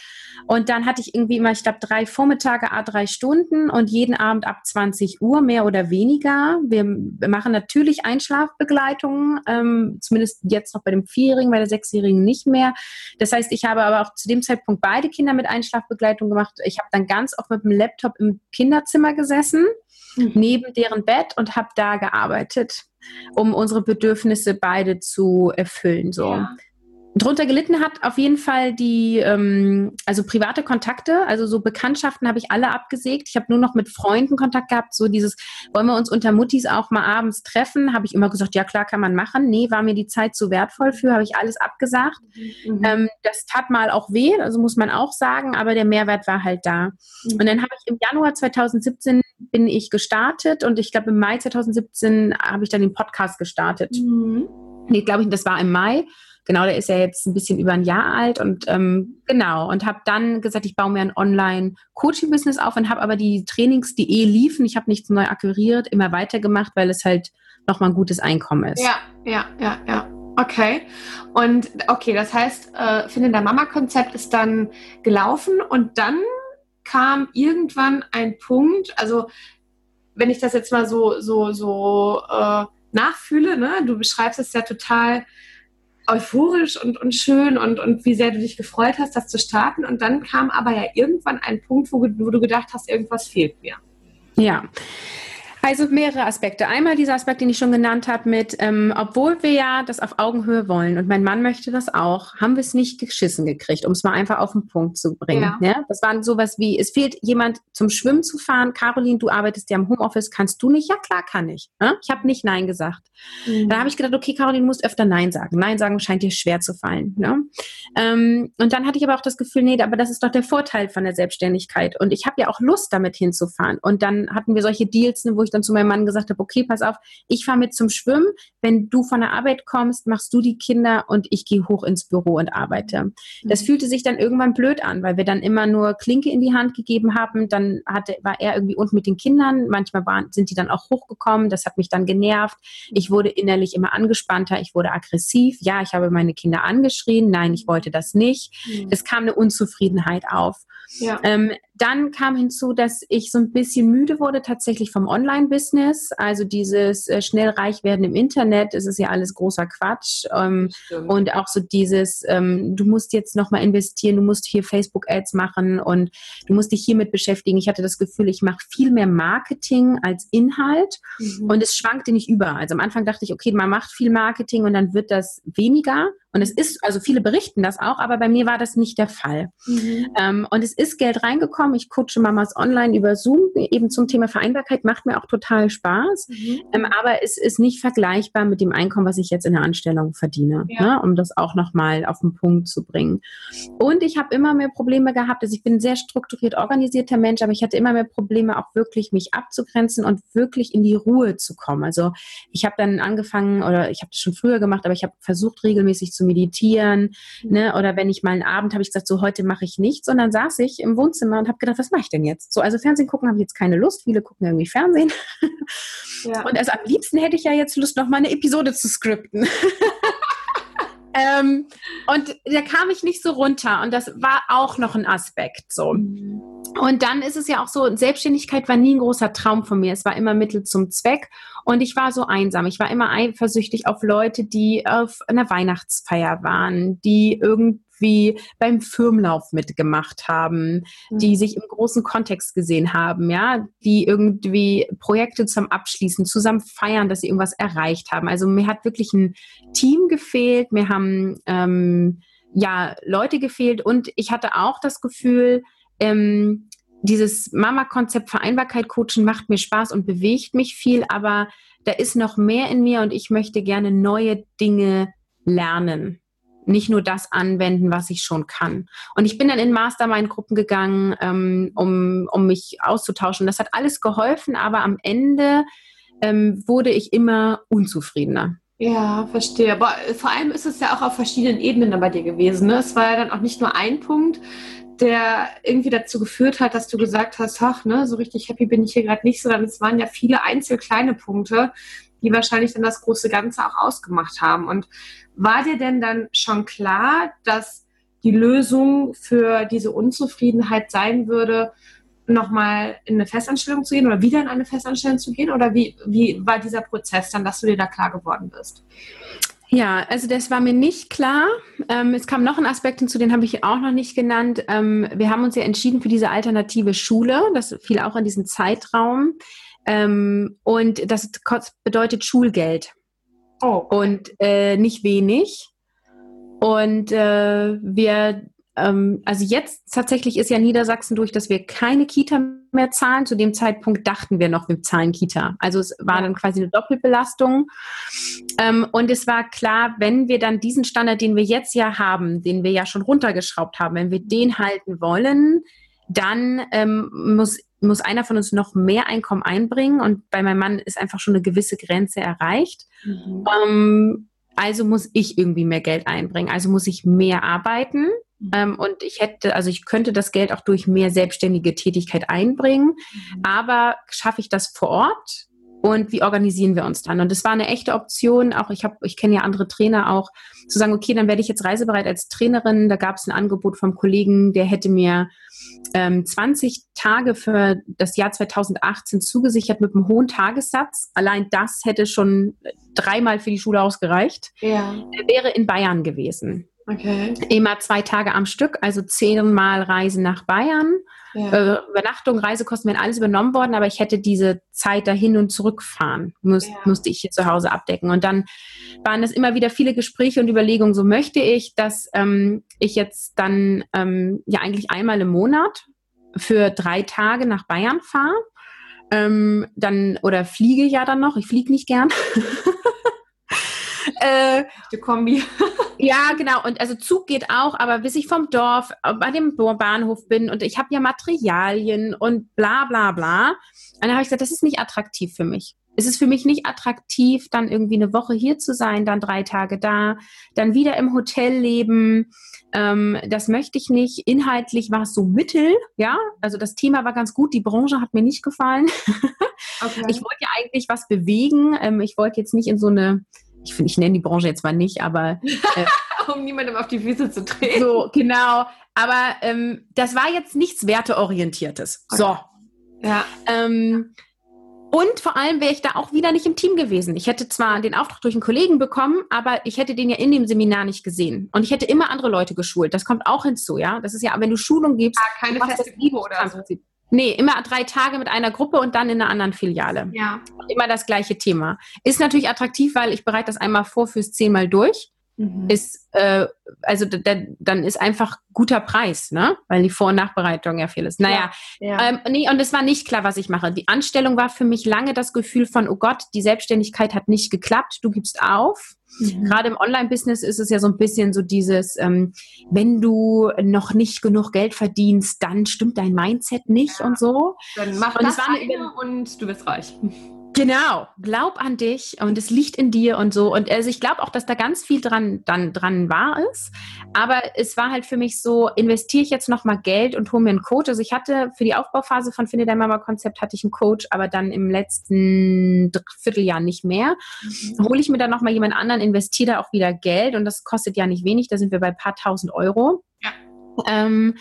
Und dann hatte ich irgendwie immer, ich glaube, drei Vormittage, a drei Stunden und jeden Abend ab 20 Uhr, mehr oder weniger. Wir machen natürlich Einschlafbegleitungen, ähm, zumindest jetzt noch bei dem Vierjährigen, bei der Sechsjährigen nicht mehr. Das heißt, ich habe aber auch zu dem Zeitpunkt beide Kinder mit Einschlafbegleitung gemacht. Ich habe dann ganz oft mit dem Laptop im Kinderzimmer gesessen, mhm. neben deren Bett und habe da gearbeitet um unsere Bedürfnisse beide zu erfüllen. So. Ja. Drunter gelitten hat auf jeden Fall die, ähm, also private Kontakte, also so Bekanntschaften habe ich alle abgesägt. Ich habe nur noch mit Freunden Kontakt gehabt, so dieses, wollen wir uns unter Muttis auch mal abends treffen? Habe ich immer gesagt, ja klar, kann man machen. Nee, war mir die Zeit zu wertvoll für, habe ich alles abgesagt. Mhm. Ähm, das tat mal auch weh, also muss man auch sagen, aber der Mehrwert war halt da. Mhm. Und dann habe ich im Januar 2017 bin ich gestartet und ich glaube im Mai 2017 habe ich dann den Podcast gestartet. Mhm. Nee, glaube ich, das war im Mai. Genau, der ist ja jetzt ein bisschen über ein Jahr alt und ähm, genau und habe dann gesagt, ich baue mir ein Online-Coaching-Business auf und habe aber die Trainings, die eh liefen, ich habe nichts neu akquiriert, immer weitergemacht, weil es halt nochmal ein gutes Einkommen ist. Ja, ja, ja, ja. Okay. Und okay, das heißt, äh, Finde der Mama-Konzept ist dann gelaufen und dann kam irgendwann ein Punkt, also wenn ich das jetzt mal so, so, so äh, nachfühle, ne, du beschreibst es ja total euphorisch und, und schön und, und wie sehr du dich gefreut hast, das zu starten. Und dann kam aber ja irgendwann ein Punkt, wo, wo du gedacht hast, irgendwas fehlt mir. Ja, also mehrere Aspekte. Einmal dieser Aspekt, den ich schon genannt habe, mit, ähm, obwohl wir ja das auf Augenhöhe wollen und mein Mann möchte das auch, haben wir es nicht geschissen gekriegt, um es mal einfach auf den Punkt zu bringen. Ja. ja. Das war sowas wie, es fehlt jemand zum Schwimmen zu fahren. Caroline, du arbeitest ja im Homeoffice, kannst du nicht? Ja, klar kann ich. Ne? Ich habe nicht Nein gesagt. Mhm. Da habe ich gedacht, okay, Caroline, du musst öfter Nein sagen. Nein sagen scheint dir schwer zu fallen. Ne? Ähm, und dann hatte ich aber auch das Gefühl, nee, aber das ist doch der Vorteil von der Selbstständigkeit. Und ich habe ja auch Lust, damit hinzufahren. Und dann hatten wir solche Deals, wo ich dann zu meinem Mann gesagt habe, okay, pass auf, ich fahre mit zum Schwimmen. Wenn du von der Arbeit kommst, machst du die Kinder und ich gehe hoch ins Büro und arbeite. Das mhm. fühlte sich dann irgendwann blöd an, weil wir dann immer nur Klinke in die Hand gegeben haben. Dann hatte, war er irgendwie unten mit den Kindern. Manchmal waren, sind die dann auch hochgekommen. Das hat mich dann genervt. Ich wurde innerlich immer angespannter. Ich wurde aggressiv. Ja, ich habe meine Kinder angeschrien. Nein, ich wollte das nicht. Mhm. Es kam eine Unzufriedenheit auf. Ja. Ähm, dann kam hinzu, dass ich so ein bisschen müde wurde tatsächlich vom Online-Business. Also dieses äh, schnell reich werden im Internet, es ist ja alles großer Quatsch. Ähm, und auch so dieses, ähm, du musst jetzt nochmal investieren, du musst hier Facebook-Ads machen und du musst dich hiermit beschäftigen. Ich hatte das Gefühl, ich mache viel mehr Marketing als Inhalt mhm. und es schwankte nicht über. Also am Anfang dachte ich, okay, man macht viel Marketing und dann wird das weniger. Und es ist, also viele berichten das auch, aber bei mir war das nicht der Fall. Mhm. Ähm, und es ist Geld reingekommen. Ich coache Mamas online über Zoom, eben zum Thema Vereinbarkeit, macht mir auch total Spaß. Mhm. Ähm, aber es ist nicht vergleichbar mit dem Einkommen, was ich jetzt in der Anstellung verdiene, ja. ne? um das auch nochmal auf den Punkt zu bringen. Und ich habe immer mehr Probleme gehabt. Also ich bin ein sehr strukturiert organisierter Mensch, aber ich hatte immer mehr Probleme, auch wirklich mich abzugrenzen und wirklich in die Ruhe zu kommen. Also ich habe dann angefangen, oder ich habe das schon früher gemacht, aber ich habe versucht, regelmäßig zu zu meditieren. Ne? Oder wenn ich mal einen Abend habe ich gesagt, so heute mache ich nichts. Und dann saß ich im Wohnzimmer und habe gedacht, was mache ich denn jetzt? So, also Fernsehen gucken habe ich jetzt keine Lust. Viele gucken irgendwie Fernsehen. Ja. Und also am liebsten hätte ich ja jetzt Lust, noch mal eine Episode zu skripten. ähm, und da kam ich nicht so runter. Und das war auch noch ein Aspekt. So. Mhm. Und dann ist es ja auch so, Selbstständigkeit war nie ein großer Traum von mir. Es war immer Mittel zum Zweck. Und ich war so einsam. Ich war immer eifersüchtig auf Leute, die auf einer Weihnachtsfeier waren, die irgendwie beim Firmenlauf mitgemacht haben, mhm. die sich im großen Kontext gesehen haben, ja, die irgendwie Projekte zum Abschließen, zusammen feiern, dass sie irgendwas erreicht haben. Also mir hat wirklich ein Team gefehlt, mir haben ähm, ja Leute gefehlt und ich hatte auch das Gefühl, ähm, dieses Mama-Konzept Vereinbarkeit coachen macht mir Spaß und bewegt mich viel, aber da ist noch mehr in mir und ich möchte gerne neue Dinge lernen. Nicht nur das anwenden, was ich schon kann. Und ich bin dann in Mastermind-Gruppen gegangen, ähm, um, um mich auszutauschen. Das hat alles geholfen, aber am Ende ähm, wurde ich immer unzufriedener. Ja, verstehe. Aber vor allem ist es ja auch auf verschiedenen Ebenen bei dir gewesen. Ne? Es war ja dann auch nicht nur ein Punkt, der irgendwie dazu geführt hat, dass du gesagt hast, ach, ne, so richtig happy bin ich hier gerade nicht, sondern es waren ja viele einzel kleine Punkte, die wahrscheinlich dann das große Ganze auch ausgemacht haben. Und war dir denn dann schon klar, dass die Lösung für diese Unzufriedenheit sein würde, nochmal in eine Festanstellung zu gehen oder wieder in eine Festanstellung zu gehen? Oder wie, wie war dieser Prozess dann, dass du dir da klar geworden bist? Ja, also das war mir nicht klar. Ähm, es kam noch ein Aspekt hinzu, den habe ich auch noch nicht genannt. Ähm, wir haben uns ja entschieden für diese alternative Schule. Das fiel auch in diesen Zeitraum. Ähm, und das bedeutet Schulgeld. Oh. Und äh, nicht wenig. Und äh, wir ähm, also jetzt tatsächlich ist ja Niedersachsen durch, dass wir keine Kita mehr zahlen. Zu dem Zeitpunkt dachten wir noch, wir zahlen Kita. Also es war dann quasi eine Doppelbelastung. Ähm, und es war klar, wenn wir dann diesen Standard, den wir jetzt ja haben, den wir ja schon runtergeschraubt haben, wenn wir den halten wollen, dann ähm, muss muss einer von uns noch mehr Einkommen einbringen und bei meinem Mann ist einfach schon eine gewisse Grenze erreicht. Mhm. Ähm, also muss ich irgendwie mehr Geld einbringen. Also muss ich mehr arbeiten. Ähm, und ich hätte, also ich könnte das Geld auch durch mehr selbstständige Tätigkeit einbringen. Mhm. Aber schaffe ich das vor Ort? Und wie organisieren wir uns dann? Und das war eine echte Option. Auch ich habe, ich kenne ja andere Trainer auch, zu sagen, okay, dann werde ich jetzt reisebereit als Trainerin. Da gab es ein Angebot vom Kollegen, der hätte mir ähm, 20 Tage für das Jahr 2018 zugesichert mit einem hohen Tagessatz. Allein das hätte schon dreimal für die Schule ausgereicht. Ja. Der wäre in Bayern gewesen. Okay. Immer zwei Tage am Stück, also zehnmal Reisen nach Bayern. Ja. Äh, Übernachtung, Reisekosten wären alles übernommen worden, aber ich hätte diese Zeit dahin und zurückfahren, muss, ja. musste ich hier zu Hause abdecken. Und dann waren es immer wieder viele Gespräche und Überlegungen, so möchte ich, dass ähm, ich jetzt dann ähm, ja eigentlich einmal im Monat für drei Tage nach Bayern fahre. Ähm, dann, oder fliege ja dann noch, ich fliege nicht gern. äh, Die Kombi. ja, genau. Und also Zug geht auch, aber bis ich vom Dorf äh, bei dem Bahnhof bin und ich habe ja Materialien und bla bla bla. Und dann habe ich gesagt, das ist nicht attraktiv für mich. Es ist für mich nicht attraktiv, dann irgendwie eine Woche hier zu sein, dann drei Tage da, dann wieder im Hotel leben. Ähm, das möchte ich nicht. Inhaltlich war es so mittel, ja. Also das Thema war ganz gut. Die Branche hat mir nicht gefallen. Okay. Ich wollte ja eigentlich was bewegen. Ähm, ich wollte jetzt nicht in so eine ich finde, ich nenne die Branche jetzt mal nicht, aber äh, um niemandem auf die Füße zu treten. So, genau. Aber ähm, das war jetzt nichts Werteorientiertes. Okay. So. Ja. Ähm, und vor allem wäre ich da auch wieder nicht im Team gewesen. Ich hätte zwar den Auftrag durch einen Kollegen bekommen, aber ich hätte den ja in dem Seminar nicht gesehen. Und ich hätte immer andere Leute geschult. Das kommt auch hinzu, ja. Das ist ja, wenn du Schulung gibst, ah, keine feste Gruppe oder so. Nee, immer drei Tage mit einer Gruppe und dann in einer anderen Filiale. Ja. Immer das gleiche Thema. Ist natürlich attraktiv, weil ich bereite das einmal vor fürs zehnmal durch. Mhm. Ist, äh, also dann ist einfach guter Preis, ne? Weil die Vor- und Nachbereitung ja viel ist. Naja, ja. Ja. Ähm, nee, und es war nicht klar, was ich mache. Die Anstellung war für mich lange das Gefühl von, oh Gott, die Selbstständigkeit hat nicht geklappt, du gibst auf. Mhm. Gerade im Online-Business ist es ja so ein bisschen so dieses, ähm, wenn du noch nicht genug Geld verdienst, dann stimmt dein Mindset nicht ja. und so. Dann mach und das eine und du bist reich. Genau, glaub an dich und es liegt in dir und so. Und also ich glaube auch, dass da ganz viel dran, dann, dran wahr ist. Aber es war halt für mich so, investiere ich jetzt nochmal Geld und hole mir einen Coach. Also ich hatte für die Aufbauphase von Finde dein Mama Konzept hatte ich einen Coach, aber dann im letzten Vierteljahr nicht mehr. Mhm. Hole ich mir dann nochmal jemand anderen, investiere da auch wieder Geld und das kostet ja nicht wenig, da sind wir bei ein paar tausend Euro. Ja. Ähm,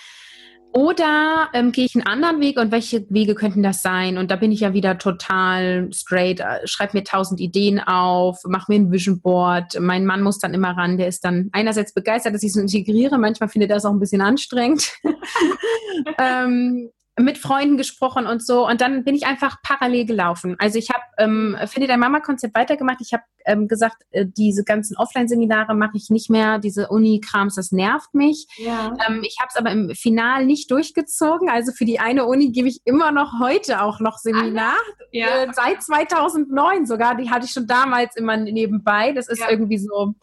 oder ähm, gehe ich einen anderen Weg und welche Wege könnten das sein? Und da bin ich ja wieder total straight, äh, schreibe mir tausend Ideen auf, mache mir ein Vision Board. Mein Mann muss dann immer ran, der ist dann einerseits begeistert, dass ich es integriere, manchmal findet er es auch ein bisschen anstrengend. ähm, mit Freunden gesprochen und so. Und dann bin ich einfach parallel gelaufen. Also ich habe, ähm, finde dein Mama-Konzept weitergemacht. Ich habe ähm, gesagt, äh, diese ganzen Offline-Seminare mache ich nicht mehr. Diese Uni-Krams, das nervt mich. Ja. Ähm, ich habe es aber im Final nicht durchgezogen. Also für die eine Uni gebe ich immer noch heute auch noch Seminar. Ja. Äh, seit 2009 sogar. Die hatte ich schon damals immer nebenbei. Das ist ja. irgendwie so,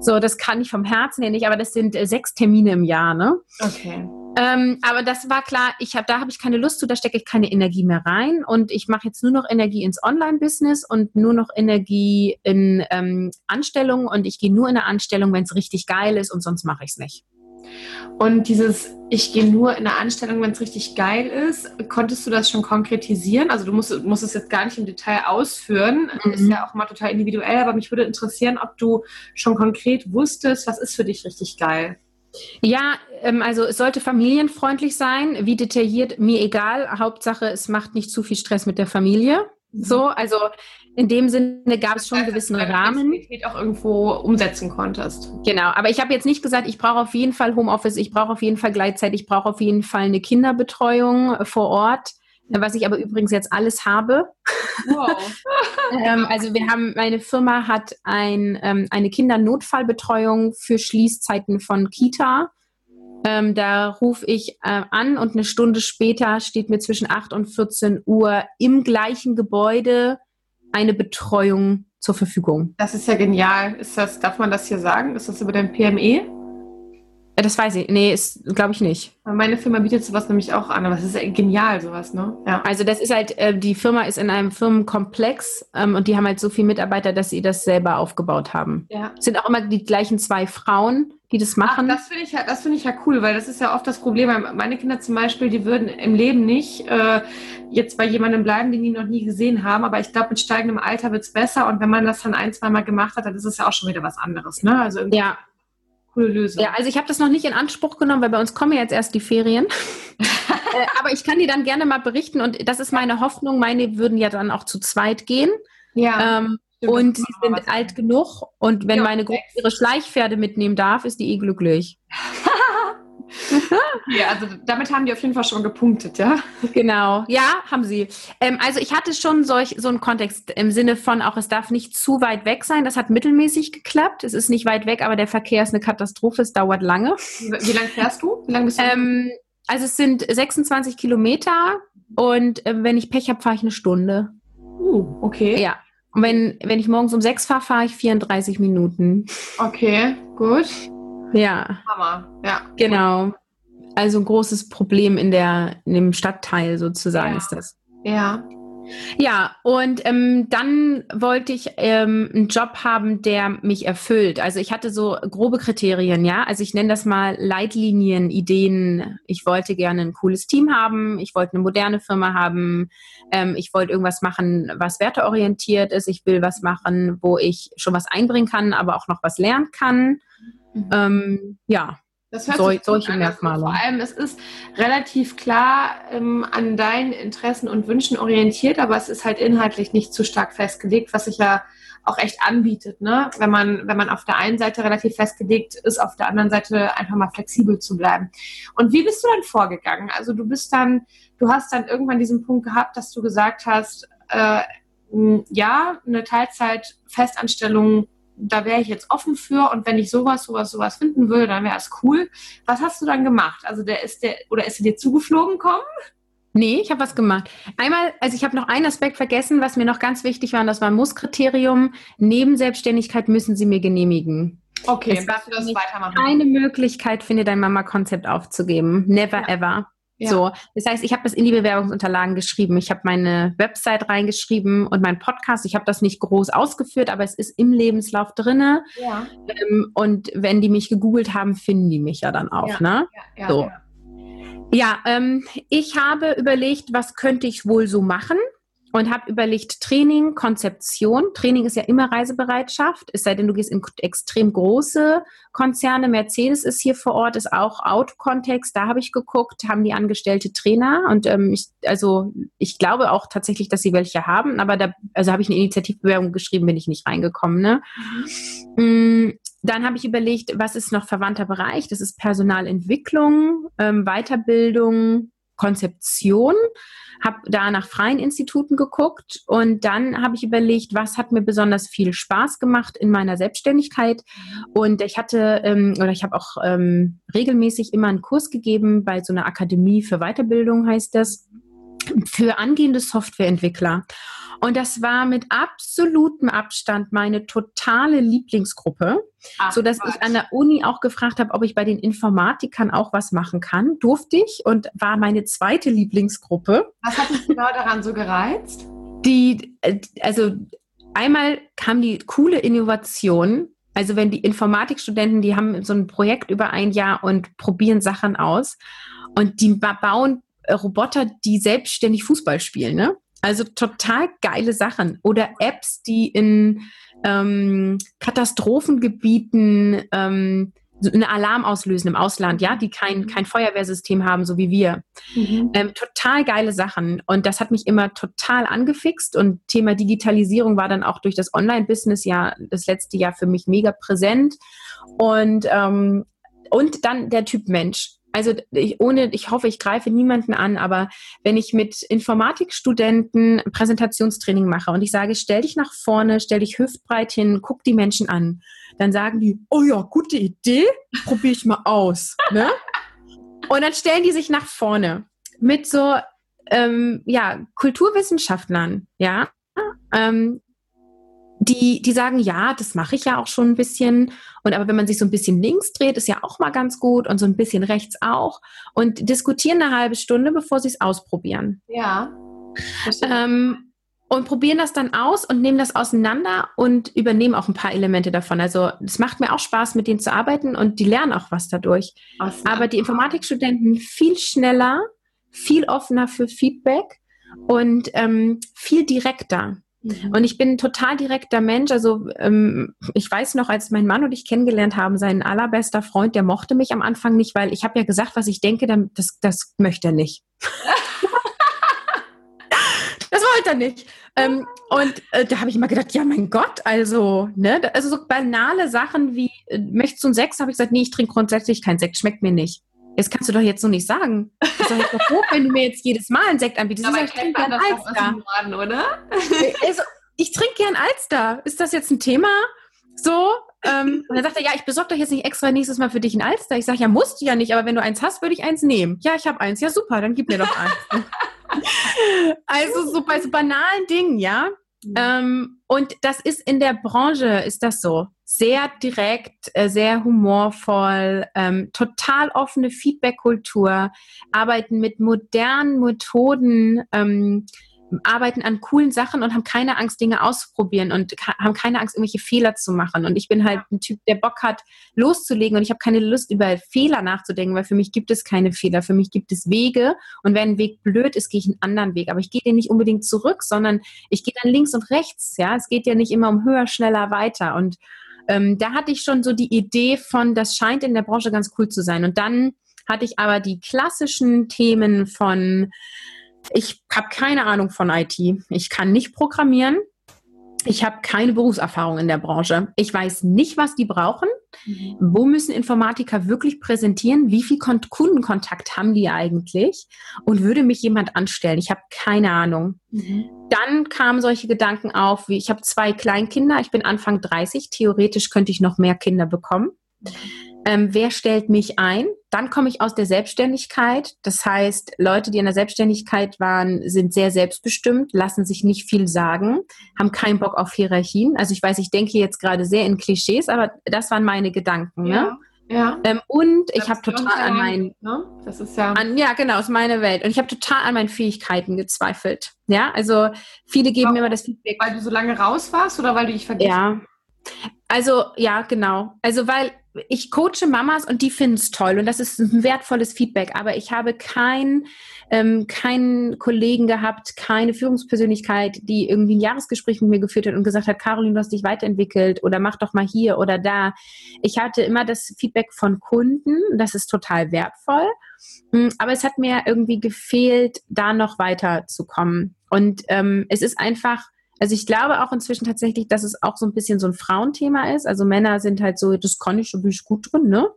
so, das kann ich vom Herzen her nicht. Aber das sind äh, sechs Termine im Jahr, ne? Okay. Ähm, aber das war klar, ich hab, da habe ich keine Lust zu, da stecke ich keine Energie mehr rein und ich mache jetzt nur noch Energie ins Online-Business und nur noch Energie in ähm, Anstellungen und ich gehe nur in eine Anstellung, wenn es richtig geil ist und sonst mache ich es nicht. Und dieses, ich gehe nur in eine Anstellung, wenn es richtig geil ist, konntest du das schon konkretisieren? Also du musst, musst es jetzt gar nicht im Detail ausführen, mhm. ist ja auch mal total individuell, aber mich würde interessieren, ob du schon konkret wusstest, was ist für dich richtig geil? Ja, ähm, also es sollte familienfreundlich sein. Wie detailliert, mir egal. Hauptsache, es macht nicht zu viel Stress mit der Familie. Mhm. So, also in dem Sinne gab es schon einen gewissen Rahmen. Du auch irgendwo umsetzen konntest. Genau, aber ich habe jetzt nicht gesagt, ich brauche auf jeden Fall Homeoffice, ich brauche auf jeden Fall Gleitzeit, ich brauche auf jeden Fall eine Kinderbetreuung vor Ort was ich aber übrigens jetzt alles habe. Wow. ähm, also wir haben, meine Firma hat ein, ähm, eine Kindernotfallbetreuung für Schließzeiten von Kita. Ähm, da rufe ich äh, an und eine Stunde später steht mir zwischen 8 und 14 Uhr im gleichen Gebäude eine Betreuung zur Verfügung. Das ist ja genial. Ist das, darf man das hier sagen? Ist das über dein PME? Das weiß ich. Nee, glaube ich nicht. Meine Firma bietet sowas nämlich auch an, aber es ist genial, sowas, ne? Ja. Also das ist halt, äh, die Firma ist in einem Firmenkomplex ähm, und die haben halt so viele Mitarbeiter, dass sie das selber aufgebaut haben. Ja. Es sind auch immer die gleichen zwei Frauen, die das machen. Ach, das finde ich, ja, das ich ja cool, weil das ist ja oft das Problem. Meine Kinder zum Beispiel, die würden im Leben nicht äh, jetzt bei jemandem bleiben, den die noch nie gesehen haben. Aber ich glaube, mit steigendem Alter wird es besser. Und wenn man das dann ein, zweimal gemacht hat, dann ist es ja auch schon wieder was anderes. Ne? Also ja, coole Lösung. Ja, also ich habe das noch nicht in Anspruch genommen, weil bei uns kommen jetzt erst die Ferien. äh, aber ich kann dir dann gerne mal berichten und das ist meine Hoffnung. Meine würden ja dann auch zu zweit gehen. Ja. Ähm, und sie sind alt genug und wenn ja, meine Gruppe ihre Schleichpferde mitnehmen darf, ist die eh glücklich. ja, also damit haben die auf jeden Fall schon gepunktet, ja? Genau, ja, haben sie. Ähm, also ich hatte schon solch, so einen Kontext im Sinne von auch, es darf nicht zu weit weg sein. Das hat mittelmäßig geklappt. Es ist nicht weit weg, aber der Verkehr ist eine Katastrophe. Es dauert lange. Wie, wie lange fährst du? Wie lange bist du? Ähm, also es sind 26 Kilometer und äh, wenn ich Pech habe, fahre ich eine Stunde. Uh, okay. Ja. Und wenn, wenn ich morgens um sechs fahre, fahre ich 34 Minuten. Okay, gut. Ja. Hammer, ja. Genau. Also ein großes Problem in, der, in dem Stadtteil sozusagen ja. ist das. Ja. Ja, und ähm, dann wollte ich ähm, einen Job haben, der mich erfüllt. Also ich hatte so grobe Kriterien, ja. Also ich nenne das mal Leitlinien, Ideen. Ich wollte gerne ein cooles Team haben. Ich wollte eine moderne Firma haben. Ähm, ich wollte irgendwas machen, was werteorientiert ist. Ich will was machen, wo ich schon was einbringen kann, aber auch noch was lernen kann. Mhm. Ähm, ja, das hört Sol sich solche an. Merkmale. Vor allem, es ist relativ klar ähm, an deinen Interessen und Wünschen orientiert, aber es ist halt inhaltlich nicht zu stark festgelegt, was sich ja auch echt anbietet, ne? Wenn man, wenn man auf der einen Seite relativ festgelegt ist, auf der anderen Seite einfach mal flexibel zu bleiben. Und wie bist du dann vorgegangen? Also du bist dann, du hast dann irgendwann diesen Punkt gehabt, dass du gesagt hast, äh, ja, eine Teilzeit-Festanstellung da wäre ich jetzt offen für und wenn ich sowas, sowas, sowas finden würde, dann wäre es cool. Was hast du dann gemacht? Also der ist der oder ist er dir zugeflogen kommen? Nee, ich habe was gemacht. Einmal, also ich habe noch einen Aspekt vergessen, was mir noch ganz wichtig war, und das war ein Muss-Kriterium. Neben Selbstständigkeit müssen Sie mir genehmigen. Okay, es war du das weitermachen? keine Möglichkeit, finde dein Mama-Konzept aufzugeben. Never ja. ever. Ja. So, das heißt, ich habe das in die Bewerbungsunterlagen geschrieben. Ich habe meine Website reingeschrieben und mein Podcast. Ich habe das nicht groß ausgeführt, aber es ist im Lebenslauf drinne. Ja. Ähm, und wenn die mich gegoogelt haben, finden die mich ja dann auch. Ja. Ne? Ja, so. ja ähm, ich habe überlegt, was könnte ich wohl so machen? Und habe überlegt, Training, Konzeption. Training ist ja immer Reisebereitschaft, es sei denn, du gehst in extrem große Konzerne. Mercedes ist hier vor Ort, ist auch Autokontext. Da habe ich geguckt, haben die Angestellte Trainer und ähm, ich, also ich glaube auch tatsächlich, dass sie welche haben, aber da also habe ich eine Initiativbewerbung geschrieben, bin ich nicht reingekommen. Ne? Mhm. Dann habe ich überlegt, was ist noch verwandter Bereich? Das ist Personalentwicklung, ähm, Weiterbildung, Konzeption habe da nach freien Instituten geguckt und dann habe ich überlegt, was hat mir besonders viel Spaß gemacht in meiner Selbstständigkeit. Und ich hatte ähm, oder ich habe auch ähm, regelmäßig immer einen Kurs gegeben bei so einer Akademie für Weiterbildung, heißt das, für angehende Softwareentwickler. Und das war mit absolutem Abstand meine totale Lieblingsgruppe, Ach, so dass ich an der Uni auch gefragt habe, ob ich bei den Informatikern auch was machen kann. Durfte ich und war meine zweite Lieblingsgruppe. Was hat dich genau daran so gereizt? Die, äh, also einmal kam die coole Innovation. Also wenn die Informatikstudenten, die haben so ein Projekt über ein Jahr und probieren Sachen aus und die bauen Roboter, die selbstständig Fußball spielen, ne? Also total geile Sachen. Oder Apps, die in ähm, Katastrophengebieten ähm, einen Alarm auslösen im Ausland, ja, die kein, mhm. kein Feuerwehrsystem haben, so wie wir. Mhm. Ähm, total geile Sachen. Und das hat mich immer total angefixt. Und Thema Digitalisierung war dann auch durch das Online-Business ja das letzte Jahr für mich mega präsent. Und, ähm, und dann der Typ Mensch also ich, ohne, ich hoffe, ich greife niemanden an, aber wenn ich mit Informatikstudenten Präsentationstraining mache und ich sage, stell dich nach vorne, stell dich hüftbreit hin, guck die Menschen an, dann sagen die, oh ja, gute Idee, probiere ich mal aus. Ne? Und dann stellen die sich nach vorne mit so ähm, ja, Kulturwissenschaftlern, ja, ähm, die, die sagen, ja, das mache ich ja auch schon ein bisschen. Und aber wenn man sich so ein bisschen links dreht, ist ja auch mal ganz gut und so ein bisschen rechts auch. Und diskutieren eine halbe Stunde, bevor sie es ausprobieren. Ja. Ähm, und probieren das dann aus und nehmen das auseinander und übernehmen auch ein paar Elemente davon. Also es macht mir auch Spaß, mit denen zu arbeiten und die lernen auch was dadurch. Awesome. Aber die Informatikstudenten viel schneller, viel offener für Feedback und ähm, viel direkter. Mhm. Und ich bin ein total direkter Mensch. Also ähm, ich weiß noch, als mein Mann und ich kennengelernt haben, sein allerbester Freund, der mochte mich am Anfang nicht, weil ich habe ja gesagt, was ich denke, das, das möchte er nicht. das wollte er nicht. Ähm, und äh, da habe ich immer gedacht, ja mein Gott, also, ne, also so banale Sachen wie, äh, möchtest du einen Sekt? Habe ich gesagt, nee, ich trinke grundsätzlich keinen Sekt, schmeckt mir nicht. Das kannst du doch jetzt so nicht sagen. Das ist doch hoch, wenn du mir jetzt jedes Mal einen Sekt anbietest. Aber ich trinke gern Alster. Norden, oder? Also, ich trinke gern Alster. Ist das jetzt ein Thema? So? Ähm, und dann sagt er, ja, ich besorge doch jetzt nicht extra nächstes Mal für dich ein Alster. Ich sage, ja, musst du ja nicht, aber wenn du eins hast, würde ich eins nehmen. Ja, ich habe eins. Ja, super, dann gib mir doch eins. also so bei so banalen Dingen, ja. Mhm. Ähm, und das ist in der Branche, ist das so. Sehr direkt, äh, sehr humorvoll, ähm, total offene Feedback-Kultur, arbeiten mit modernen Methoden, ähm, arbeiten an coolen Sachen und haben keine Angst, Dinge auszuprobieren und haben keine Angst, irgendwelche Fehler zu machen. Und ich bin halt ein Typ, der Bock hat, loszulegen und ich habe keine Lust, über Fehler nachzudenken, weil für mich gibt es keine Fehler. Für mich gibt es Wege und wenn ein Weg blöd ist, gehe ich einen anderen Weg. Aber ich gehe den nicht unbedingt zurück, sondern ich gehe dann links und rechts. Ja, es geht ja nicht immer um höher, schneller, weiter. Und ähm, da hatte ich schon so die Idee von, das scheint in der Branche ganz cool zu sein. Und dann hatte ich aber die klassischen Themen von ich habe keine Ahnung von IT. Ich kann nicht programmieren. Ich habe keine Berufserfahrung in der Branche. Ich weiß nicht, was die brauchen. Mhm. Wo müssen Informatiker wirklich präsentieren? Wie viel Kon Kundenkontakt haben die eigentlich? Und würde mich jemand anstellen? Ich habe keine Ahnung. Mhm. Dann kamen solche Gedanken auf, wie ich habe zwei Kleinkinder. Ich bin Anfang 30. Theoretisch könnte ich noch mehr Kinder bekommen. Mhm ähm, wer stellt mich ein? Dann komme ich aus der Selbstständigkeit. Das heißt, Leute, die in der Selbstständigkeit waren, sind sehr selbstbestimmt, lassen sich nicht viel sagen, haben keinen Bock auf Hierarchien. Also ich weiß, ich denke jetzt gerade sehr in Klischees, aber das waren meine Gedanken. Ne? Ja. Ja. Ähm, und ich habe total an meinen, ne? das ist ja, an, ja genau, ist meine Welt. Und ich habe total an meinen Fähigkeiten gezweifelt. Ja, also viele geben mir immer das Feedback. Weil du so lange raus warst oder weil du dich vergisst? Ja. Also ja, genau. Also weil ich coache Mamas und die finden es toll und das ist ein wertvolles Feedback. Aber ich habe kein ähm, keinen Kollegen gehabt, keine Führungspersönlichkeit, die irgendwie ein Jahresgespräch mit mir geführt hat und gesagt hat, Caroline, du hast dich weiterentwickelt oder mach doch mal hier oder da. Ich hatte immer das Feedback von Kunden, das ist total wertvoll. Mm, aber es hat mir irgendwie gefehlt, da noch weiterzukommen. Und ähm, es ist einfach, also ich glaube auch inzwischen tatsächlich, dass es auch so ein bisschen so ein Frauenthema ist. Also Männer sind halt so, das kann ich, da bin ich gut drin, ne?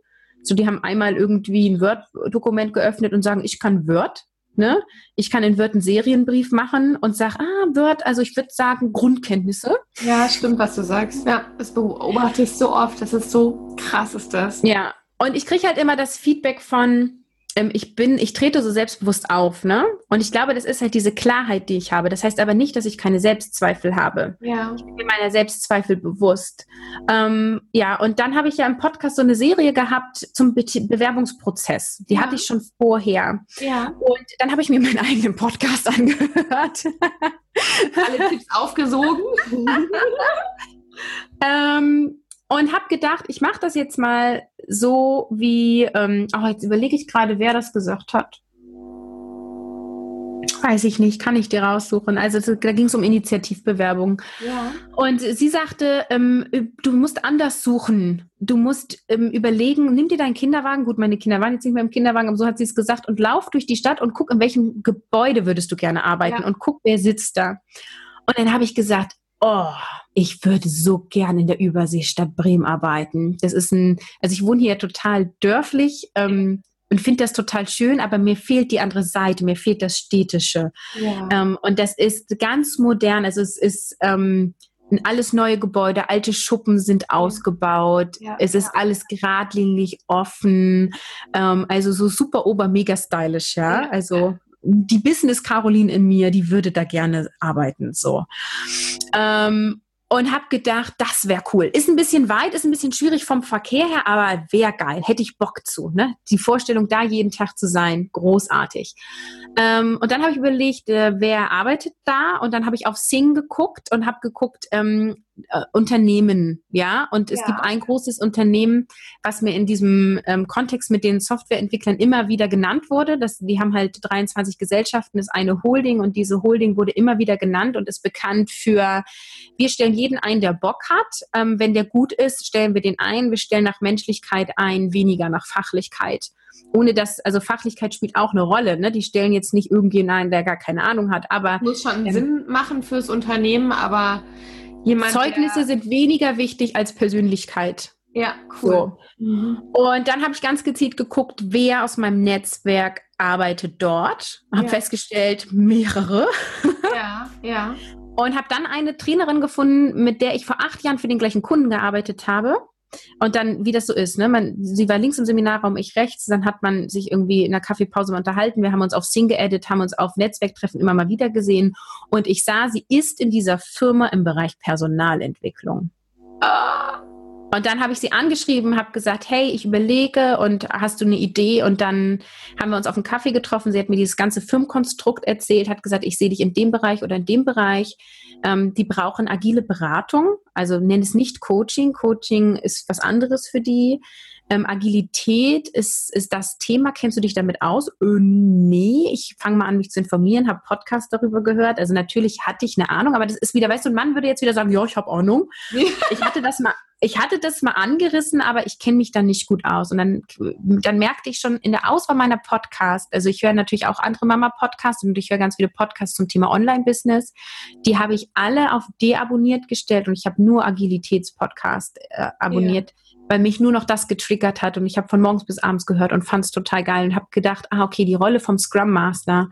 So, die haben einmal irgendwie ein Word-Dokument geöffnet und sagen, ich kann Word. Ne? Ich kann in Word einen Serienbrief machen und sage, ah, Word, also ich würde sagen Grundkenntnisse. Ja, stimmt, was du sagst. Ja, das beobachte ich so oft. Das ist so krass, ist das. Ja, und ich kriege halt immer das Feedback von, ich bin, ich trete so selbstbewusst auf, ne? Und ich glaube, das ist halt diese Klarheit, die ich habe. Das heißt aber nicht, dass ich keine Selbstzweifel habe. Ja. Ich bin mir meiner Selbstzweifel bewusst. Ähm, ja, und dann habe ich ja im Podcast so eine Serie gehabt zum Be Bewerbungsprozess. Die ja. hatte ich schon vorher. Ja. Und dann habe ich mir meinen eigenen Podcast angehört. Alle Tipps aufgesogen. ähm, und habe gedacht, ich mache das jetzt mal so wie, ähm, oh, jetzt überlege ich gerade, wer das gesagt hat. Weiß ich nicht, kann ich dir raussuchen. Also da ging es um Initiativbewerbung. Ja. Und sie sagte, ähm, du musst anders suchen. Du musst ähm, überlegen, nimm dir deinen Kinderwagen. Gut, meine Kinder waren jetzt nicht mehr im Kinderwagen, aber so hat sie es gesagt. Und lauf durch die Stadt und guck, in welchem Gebäude würdest du gerne arbeiten. Ja. Und guck, wer sitzt da. Und dann habe ich gesagt, oh, ich würde so gern in der Überseestadt Bremen arbeiten. Das ist ein, also ich wohne hier total dörflich ähm, und finde das total schön, aber mir fehlt die andere Seite, mir fehlt das Städtische. Ja. Ähm, und das ist ganz modern, also es ist ähm, alles neue Gebäude, alte Schuppen sind ausgebaut, ja, es ist ja. alles geradlinig offen, ähm, also so super ober mega stylisch, ja. Also die Business Caroline in mir, die würde da gerne arbeiten, so. Ähm, und habe gedacht, das wäre cool. Ist ein bisschen weit, ist ein bisschen schwierig vom Verkehr her, aber wäre geil. Hätte ich Bock zu. Ne? Die Vorstellung, da jeden Tag zu sein, großartig. Ähm, und dann habe ich überlegt, äh, wer arbeitet da? Und dann habe ich auf Sing geguckt und habe geguckt, ähm, äh, Unternehmen, ja. Und es ja. gibt ein großes Unternehmen, was mir in diesem ähm, Kontext mit den Softwareentwicklern immer wieder genannt wurde. Das, die haben halt 23 Gesellschaften, ist eine Holding und diese Holding wurde immer wieder genannt und ist bekannt für, wir stellen jeden ein, der Bock hat. Ähm, wenn der gut ist, stellen wir den ein. Wir stellen nach Menschlichkeit ein, weniger nach Fachlichkeit ohne dass, also Fachlichkeit spielt auch eine Rolle. Ne? Die stellen jetzt nicht irgendjemanden ein, der gar keine Ahnung hat. Aber muss schon ähm, Sinn machen fürs Unternehmen, aber Jemand, Zeugnisse sind weniger wichtig als Persönlichkeit. Ja, cool. So. Mhm. Und dann habe ich ganz gezielt geguckt, wer aus meinem Netzwerk arbeitet dort. Habe ja. festgestellt, mehrere. Ja, ja. Und habe dann eine Trainerin gefunden, mit der ich vor acht Jahren für den gleichen Kunden gearbeitet habe. Und dann, wie das so ist, ne? Man, sie war links im Seminarraum, ich rechts, dann hat man sich irgendwie in der Kaffeepause mal unterhalten. Wir haben uns auf Sing geedit, haben uns auf Netzwerktreffen immer mal wieder gesehen. Und ich sah, sie ist in dieser Firma im Bereich Personalentwicklung. Ah. Und dann habe ich sie angeschrieben, habe gesagt, hey, ich überlege und hast du eine Idee? Und dann haben wir uns auf einen Kaffee getroffen. Sie hat mir dieses ganze Firmenkonstrukt erzählt, hat gesagt, ich sehe dich in dem Bereich oder in dem Bereich. Ähm, die brauchen agile Beratung, also nenn es nicht Coaching. Coaching ist was anderes für die. Ähm, Agilität ist, ist das Thema. Kennst du dich damit aus? Äh, nee, ich fange mal an, mich zu informieren, habe Podcast darüber gehört. Also natürlich hatte ich eine Ahnung, aber das ist wieder, weißt du, ein Mann würde jetzt wieder sagen, ja, ich habe Ahnung. ich hatte das mal ich hatte das mal angerissen, aber ich kenne mich da nicht gut aus. Und dann, dann merkte ich schon in der Auswahl meiner Podcasts, also ich höre natürlich auch andere Mama-Podcasts und ich höre ganz viele Podcasts zum Thema Online-Business. Die habe ich alle auf deabonniert gestellt und ich habe nur Agilitäts-Podcast äh, abonniert. Ja weil mich nur noch das getriggert hat und ich habe von morgens bis abends gehört und fand es total geil und habe gedacht, ah okay, die Rolle vom Scrum Master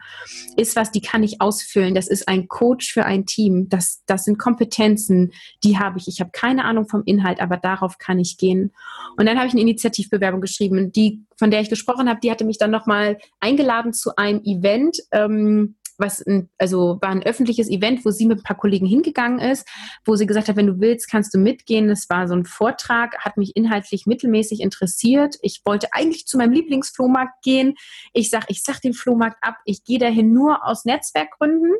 ist was, die kann ich ausfüllen. Das ist ein Coach für ein Team. Das, das sind Kompetenzen, die habe ich. Ich habe keine Ahnung vom Inhalt, aber darauf kann ich gehen. Und dann habe ich eine Initiativbewerbung geschrieben, die von der ich gesprochen habe, die hatte mich dann nochmal eingeladen zu einem Event. Ähm, was, ein, also war ein öffentliches Event, wo sie mit ein paar Kollegen hingegangen ist, wo sie gesagt hat, wenn du willst, kannst du mitgehen. Das war so ein Vortrag, hat mich inhaltlich mittelmäßig interessiert. Ich wollte eigentlich zu meinem Lieblingsflohmarkt gehen. Ich sag, ich sag den Flohmarkt ab, ich gehe dahin nur aus Netzwerkgründen.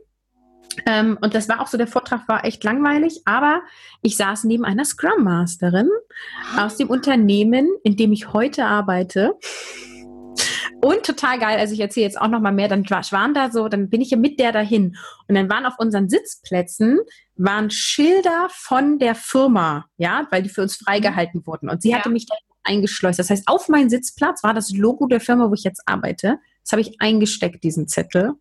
Ähm, und das war auch so, der Vortrag war echt langweilig, aber ich saß neben einer Scrum Masterin aus dem Unternehmen, in dem ich heute arbeite. Und total geil, also ich erzähle jetzt auch noch mal mehr, dann waren da so, dann bin ich ja mit der dahin. Und dann waren auf unseren Sitzplätzen, waren Schilder von der Firma, ja, weil die für uns freigehalten wurden. Und sie ja. hatte mich da eingeschleust. Das heißt, auf meinen Sitzplatz war das Logo der Firma, wo ich jetzt arbeite. Das habe ich eingesteckt, diesen Zettel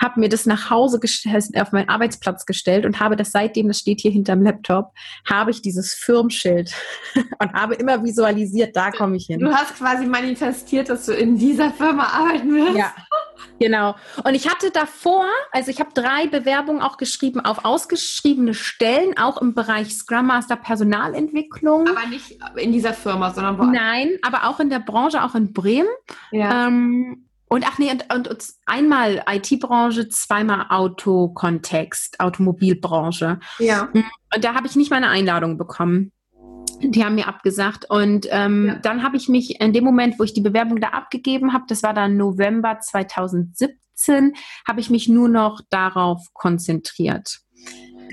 habe mir das nach Hause gestellt, auf meinen Arbeitsplatz gestellt und habe das seitdem, das steht hier hinterm Laptop, habe ich dieses Firmenschild und habe immer visualisiert, da komme ich hin. Du hast quasi manifestiert, dass du in dieser Firma arbeiten wirst. Ja. Genau. Und ich hatte davor, also ich habe drei Bewerbungen auch geschrieben auf ausgeschriebene Stellen, auch im Bereich Scrum Master Personalentwicklung. Aber nicht in dieser Firma, sondern woanders. Nein, aber auch in der Branche, auch in Bremen. Ja. Ähm, und ach nee, und, und, und einmal IT-Branche, zweimal Autokontext, Automobilbranche. Ja. Mm, und da habe ich nicht meine Einladung bekommen. Die haben mir abgesagt. Und ähm, ja. dann habe ich mich in dem Moment, wo ich die Bewerbung da abgegeben habe, das war dann November 2017, habe ich mich nur noch darauf konzentriert.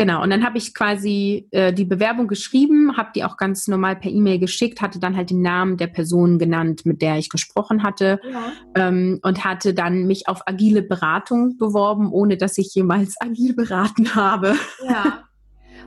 Genau, und dann habe ich quasi äh, die Bewerbung geschrieben, habe die auch ganz normal per E-Mail geschickt, hatte dann halt den Namen der Person genannt, mit der ich gesprochen hatte ja. ähm, und hatte dann mich auf agile Beratung beworben, ohne dass ich jemals agil beraten habe. Ja.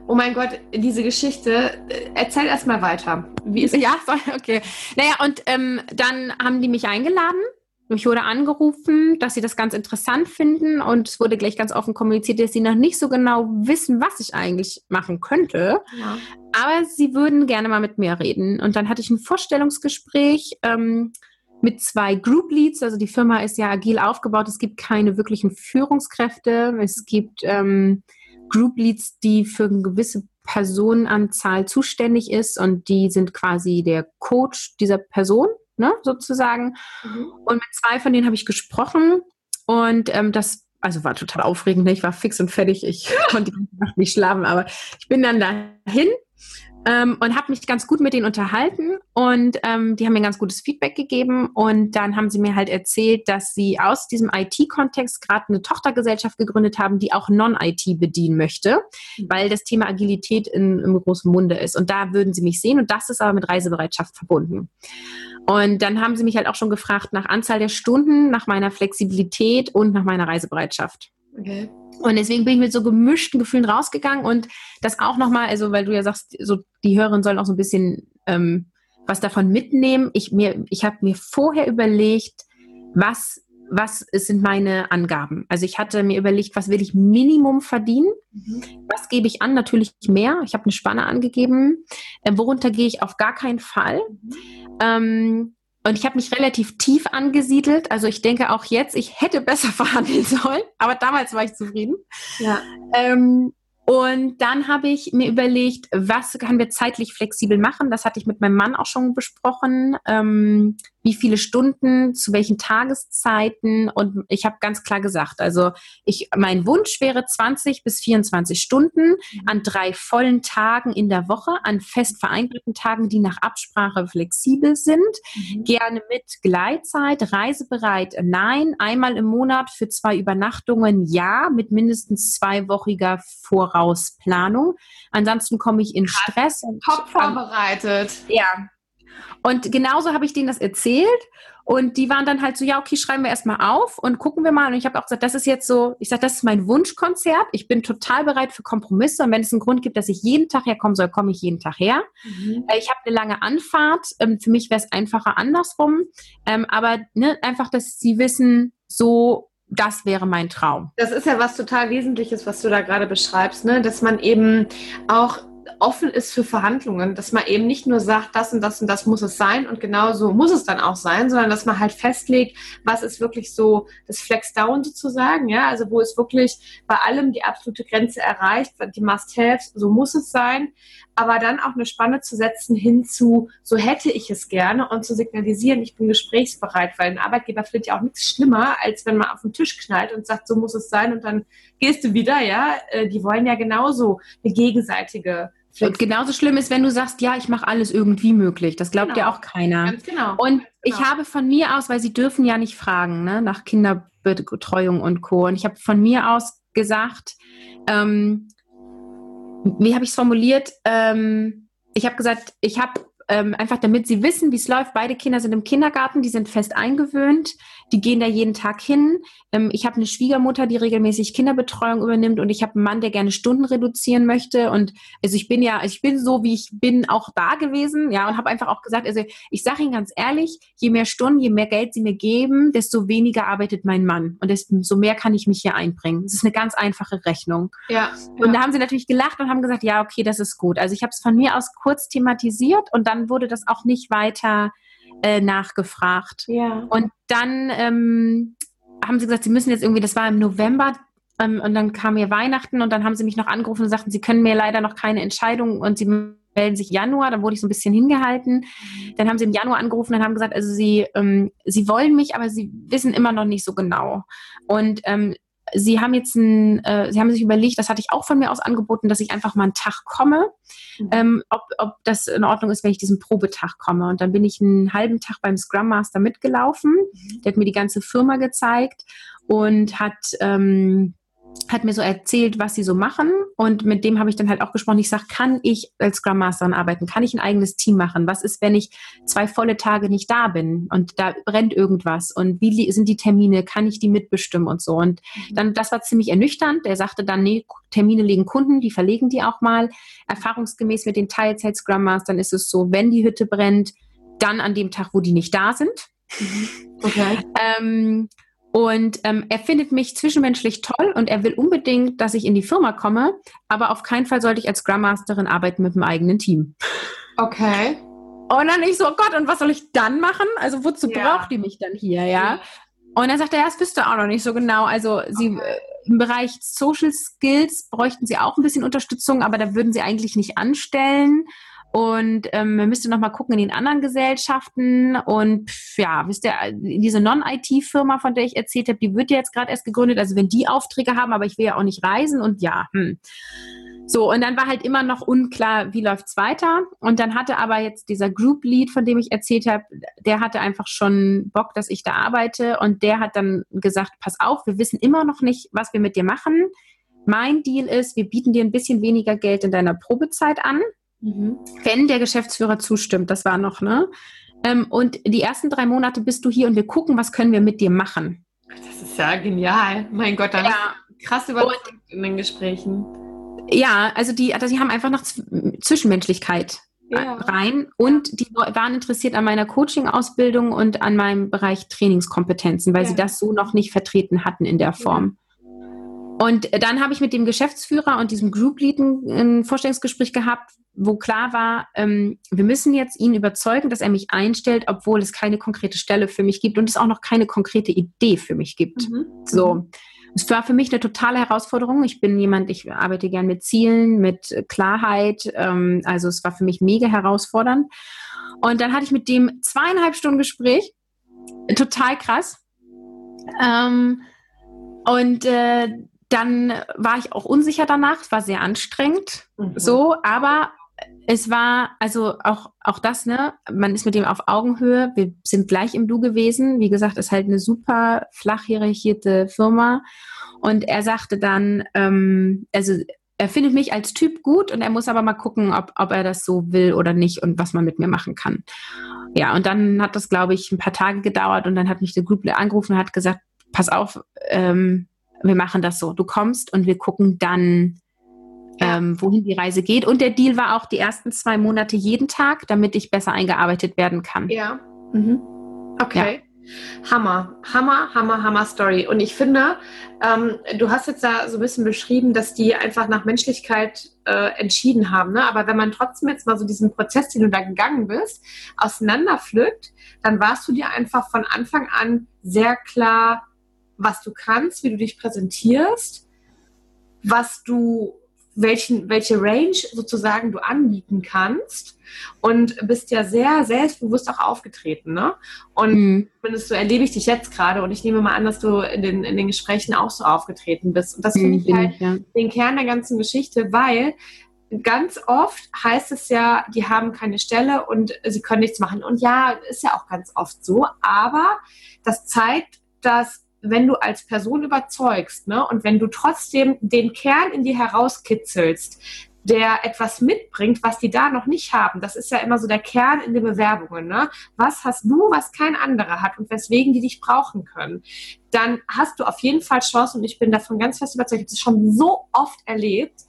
Oh mein Gott, diese Geschichte, äh, erzähl erst mal weiter. Wie ist ja, okay. Naja, und ähm, dann haben die mich eingeladen mich wurde angerufen, dass sie das ganz interessant finden und es wurde gleich ganz offen kommuniziert, dass sie noch nicht so genau wissen, was ich eigentlich machen könnte. Ja. Aber sie würden gerne mal mit mir reden. Und dann hatte ich ein Vorstellungsgespräch ähm, mit zwei Group Leads. Also die Firma ist ja agil aufgebaut. Es gibt keine wirklichen Führungskräfte. Es gibt ähm, Group Leads, die für eine gewisse Personenanzahl zuständig ist und die sind quasi der Coach dieser Person ne, sozusagen. Mhm. Und mit zwei von denen habe ich gesprochen und ähm, das also war total aufregend. Ne? Ich war fix und fertig. Ich konnte die Nacht nicht schlafen, aber ich bin dann dahin ähm, und habe mich ganz gut mit denen unterhalten und ähm, die haben mir ganz gutes Feedback gegeben und dann haben sie mir halt erzählt, dass sie aus diesem IT-Kontext gerade eine Tochtergesellschaft gegründet haben, die auch Non-IT bedienen möchte, mhm. weil das Thema Agilität in, im großen Munde ist und da würden sie mich sehen und das ist aber mit Reisebereitschaft verbunden. Und dann haben sie mich halt auch schon gefragt nach Anzahl der Stunden, nach meiner Flexibilität und nach meiner Reisebereitschaft. Okay. Und deswegen bin ich mit so gemischten Gefühlen rausgegangen und das auch nochmal, also weil du ja sagst, so die Hörerin sollen auch so ein bisschen ähm, was davon mitnehmen. Ich, mir, ich habe mir vorher überlegt, was, was sind meine Angaben. Also ich hatte mir überlegt, was will ich Minimum verdienen? Mhm. Was gebe ich an? Natürlich mehr. Ich habe eine Spanne angegeben. Äh, worunter gehe ich auf gar keinen Fall? Mhm. Ähm, und ich habe mich relativ tief angesiedelt. Also ich denke auch jetzt, ich hätte besser verhandeln sollen, aber damals war ich zufrieden. Ja. Ähm, und dann habe ich mir überlegt, was können wir zeitlich flexibel machen. Das hatte ich mit meinem Mann auch schon besprochen. Ähm, wie viele Stunden, zu welchen Tageszeiten. Und ich habe ganz klar gesagt, also ich, mein Wunsch wäre 20 bis 24 Stunden an drei vollen Tagen in der Woche, an fest vereinbarten Tagen, die nach Absprache flexibel sind. Mhm. Gerne mit Gleitzeit, reisebereit, nein. Einmal im Monat für zwei Übernachtungen, ja, mit mindestens zweiwöchiger Vorausplanung. Ansonsten komme ich in Stress. Top vorbereitet. Ja, und genauso habe ich denen das erzählt. Und die waren dann halt so, ja, okay, schreiben wir erstmal auf und gucken wir mal. Und ich habe auch gesagt, das ist jetzt so, ich sage, das ist mein Wunschkonzert. Ich bin total bereit für Kompromisse. Und wenn es einen Grund gibt, dass ich jeden Tag herkommen soll, komme ich jeden Tag her. Mhm. Äh, ich habe eine lange Anfahrt. Ähm, für mich wäre es einfacher andersrum. Ähm, aber ne, einfach, dass sie wissen, so das wäre mein Traum. Das ist ja was total Wesentliches, was du da gerade beschreibst, ne? dass man eben auch offen ist für Verhandlungen, dass man eben nicht nur sagt, das und das und das muss es sein und genau so muss es dann auch sein, sondern dass man halt festlegt, was ist wirklich so das Flex Down sozusagen, ja, also wo es wirklich bei allem die absolute Grenze erreicht, die Must-Haves, so muss es sein, aber dann auch eine Spanne zu setzen hinzu, so hätte ich es gerne und zu signalisieren, ich bin gesprächsbereit, weil ein Arbeitgeber findet ja auch nichts schlimmer, als wenn man auf den Tisch knallt und sagt, so muss es sein und dann gehst du wieder, ja, äh, die wollen ja genauso eine gegenseitige und genauso schlimm ist, wenn du sagst, ja, ich mache alles irgendwie möglich. Das glaubt genau. ja auch keiner. Ganz genau. Und Ganz genau. ich habe von mir aus, weil sie dürfen ja nicht fragen, ne, nach Kinderbetreuung und Co. Und ich habe von mir aus gesagt, ähm, wie habe ich es formuliert? Ähm, ich habe gesagt, ich habe ähm, einfach damit sie wissen, wie es läuft. Beide Kinder sind im Kindergarten, die sind fest eingewöhnt, die gehen da jeden Tag hin. Ähm, ich habe eine Schwiegermutter, die regelmäßig Kinderbetreuung übernimmt und ich habe einen Mann, der gerne Stunden reduzieren möchte. Und also ich bin ja, also ich bin so, wie ich bin, auch da gewesen, ja, und habe einfach auch gesagt, also ich sage Ihnen ganz ehrlich, je mehr Stunden, je mehr Geld Sie mir geben, desto weniger arbeitet mein Mann und desto mehr kann ich mich hier einbringen. Das ist eine ganz einfache Rechnung. Ja, ja. Und da haben sie natürlich gelacht und haben gesagt, ja, okay, das ist gut. Also ich habe es von mir aus kurz thematisiert und dann wurde das auch nicht weiter äh, nachgefragt. Ja. Und dann ähm, haben sie gesagt, sie müssen jetzt irgendwie, das war im November, ähm, und dann kam ihr Weihnachten und dann haben sie mich noch angerufen und sagten, sie können mir leider noch keine Entscheidung und sie melden sich Januar, dann wurde ich so ein bisschen hingehalten. Dann haben sie im Januar angerufen und haben gesagt, also sie, ähm, sie wollen mich, aber sie wissen immer noch nicht so genau. Und ähm, Sie haben jetzt ein, äh, Sie haben sich überlegt, das hatte ich auch von mir aus angeboten, dass ich einfach mal einen Tag komme, mhm. ähm, ob, ob das in Ordnung ist, wenn ich diesen Probetag komme. Und dann bin ich einen halben Tag beim Scrum Master mitgelaufen. Mhm. Der hat mir die ganze Firma gezeigt und hat ähm, hat mir so erzählt, was sie so machen und mit dem habe ich dann halt auch gesprochen. Ich sage, kann ich als Scrum Master arbeiten? Kann ich ein eigenes Team machen? Was ist, wenn ich zwei volle Tage nicht da bin und da brennt irgendwas und wie sind die Termine? Kann ich die mitbestimmen und so? Und mhm. dann, das war ziemlich ernüchternd. Er sagte dann, nee, Termine legen Kunden, die verlegen die auch mal. Erfahrungsgemäß mit den Teilzeit Scrum Mastern ist es so, wenn die Hütte brennt, dann an dem Tag, wo die nicht da sind. Mhm. Okay. ähm, und ähm, er findet mich zwischenmenschlich toll und er will unbedingt, dass ich in die Firma komme, aber auf keinen Fall sollte ich als Scrum Masterin arbeiten mit einem eigenen Team. Okay. Und dann ich so, oh Gott, und was soll ich dann machen? Also wozu ja. braucht die mich dann hier, ja? Und dann sagt er, ja, das wüsste auch noch nicht so genau. Also sie okay. äh, im Bereich Social Skills bräuchten sie auch ein bisschen Unterstützung, aber da würden sie eigentlich nicht anstellen. Und ähm, man müsste noch mal gucken in den anderen Gesellschaften. Und ja, wisst ihr, diese Non-IT-Firma, von der ich erzählt habe, die wird ja jetzt gerade erst gegründet. Also wenn die Aufträge haben, aber ich will ja auch nicht reisen und ja, hm. So, und dann war halt immer noch unklar, wie läuft's weiter. Und dann hatte aber jetzt dieser Group Lead, von dem ich erzählt habe, der hatte einfach schon Bock, dass ich da arbeite. Und der hat dann gesagt, pass auf, wir wissen immer noch nicht, was wir mit dir machen. Mein Deal ist, wir bieten dir ein bisschen weniger Geld in deiner Probezeit an. Mhm. Wenn der Geschäftsführer zustimmt, das war noch, ne? Ähm, und die ersten drei Monate bist du hier und wir gucken, was können wir mit dir machen. Das ist ja genial. Mein Gott, dann ja. krass überzeugt in den Gesprächen. Ja, also die, also die haben einfach noch Zwischenmenschlichkeit ja. rein und die waren interessiert an meiner Coaching-Ausbildung und an meinem Bereich Trainingskompetenzen, weil ja. sie das so noch nicht vertreten hatten in der Form. Und dann habe ich mit dem Geschäftsführer und diesem Group Lead ein Vorstellungsgespräch gehabt, wo klar war, ähm, wir müssen jetzt ihn überzeugen, dass er mich einstellt, obwohl es keine konkrete Stelle für mich gibt und es auch noch keine konkrete Idee für mich gibt. Mhm. So. Es war für mich eine totale Herausforderung. Ich bin jemand, ich arbeite gern mit Zielen, mit Klarheit. Ähm, also es war für mich mega herausfordernd. Und dann hatte ich mit dem zweieinhalb Stunden Gespräch. Total krass. Ähm, und äh, dann war ich auch unsicher danach, es war sehr anstrengend, mhm. so, aber es war, also auch, auch das, ne, man ist mit dem auf Augenhöhe, wir sind gleich im Du gewesen, wie gesagt, ist halt eine super flach hierarchierte Firma und er sagte dann, ähm, also er findet mich als Typ gut und er muss aber mal gucken, ob, ob er das so will oder nicht und was man mit mir machen kann. Ja, und dann hat das, glaube ich, ein paar Tage gedauert und dann hat mich der Group angerufen und hat gesagt, pass auf, ähm, wir machen das so. Du kommst und wir gucken dann, ja. ähm, wohin die Reise geht. Und der Deal war auch die ersten zwei Monate jeden Tag, damit ich besser eingearbeitet werden kann. Ja. Mhm. Okay. Ja. Hammer, Hammer, Hammer, Hammer Story. Und ich finde, ähm, du hast jetzt da so ein bisschen beschrieben, dass die einfach nach Menschlichkeit äh, entschieden haben. Ne? Aber wenn man trotzdem jetzt mal so diesen Prozess, den du da gegangen bist, auseinanderpflückt, dann warst du dir einfach von Anfang an sehr klar, was du kannst, wie du dich präsentierst, was du welchen, welche Range sozusagen du anbieten kannst und bist ja sehr selbstbewusst auch aufgetreten. Ne? Und mhm. zumindest so erlebe ich dich jetzt gerade und ich nehme mal an, dass du in den, in den Gesprächen auch so aufgetreten bist. Und das finde mhm, ich halt ja. den Kern der ganzen Geschichte, weil ganz oft heißt es ja, die haben keine Stelle und sie können nichts machen. Und ja, ist ja auch ganz oft so, aber das zeigt, dass wenn du als Person überzeugst ne, und wenn du trotzdem den Kern in dir herauskitzelst, der etwas mitbringt, was die da noch nicht haben. Das ist ja immer so der Kern in den Bewerbungen. Ne? Was hast du, was kein anderer hat und weswegen die dich brauchen können? Dann hast du auf jeden Fall Chance und ich bin davon ganz fest überzeugt, ich habe das schon so oft erlebt,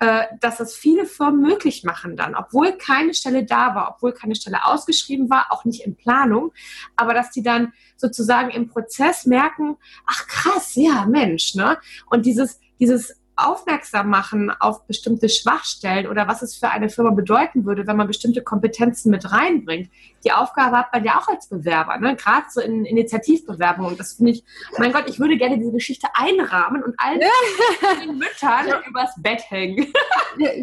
äh, dass es viele Firmen möglich machen dann, obwohl keine Stelle da war, obwohl keine Stelle ausgeschrieben war, auch nicht in Planung, aber dass die dann sozusagen im Prozess merken, ach krass, ja, Mensch, ne? Und dieses, dieses aufmerksam machen auf bestimmte Schwachstellen oder was es für eine Firma bedeuten würde, wenn man bestimmte Kompetenzen mit reinbringt. Die Aufgabe hat man ja auch als Bewerber, ne? gerade so in Initiativbewerbungen. Das finde ich, mein Gott, ich würde gerne diese Geschichte einrahmen und allen Müttern übers Bett hängen.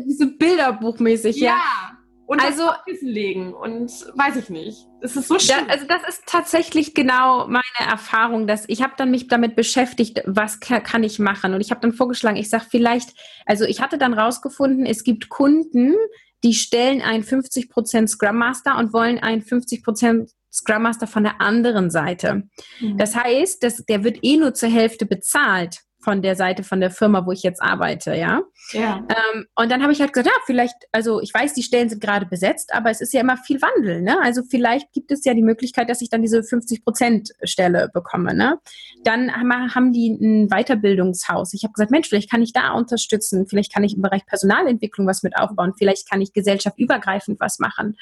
So bilderbuchmäßig, ja. ja und also, das Kissen legen und weiß ich nicht. Es ist so schön. also das ist tatsächlich genau meine Erfahrung, dass ich habe dann mich damit beschäftigt, was kann, kann ich machen und ich habe dann vorgeschlagen, ich sage vielleicht, also ich hatte dann rausgefunden, es gibt Kunden, die stellen einen 50% Scrum Master und wollen einen 50% Scrum Master von der anderen Seite. Mhm. Das heißt, dass, der wird eh nur zur Hälfte bezahlt von der Seite von der Firma, wo ich jetzt arbeite, ja. ja. Ähm, und dann habe ich halt gesagt, ja, vielleicht, also ich weiß, die Stellen sind gerade besetzt, aber es ist ja immer viel Wandel, ne? Also vielleicht gibt es ja die Möglichkeit, dass ich dann diese 50 Prozent Stelle bekomme, ne? Dann haben die ein Weiterbildungshaus. Ich habe gesagt, Mensch, vielleicht kann ich da unterstützen, vielleicht kann ich im Bereich Personalentwicklung was mit aufbauen, vielleicht kann ich gesellschaftsübergreifend was machen.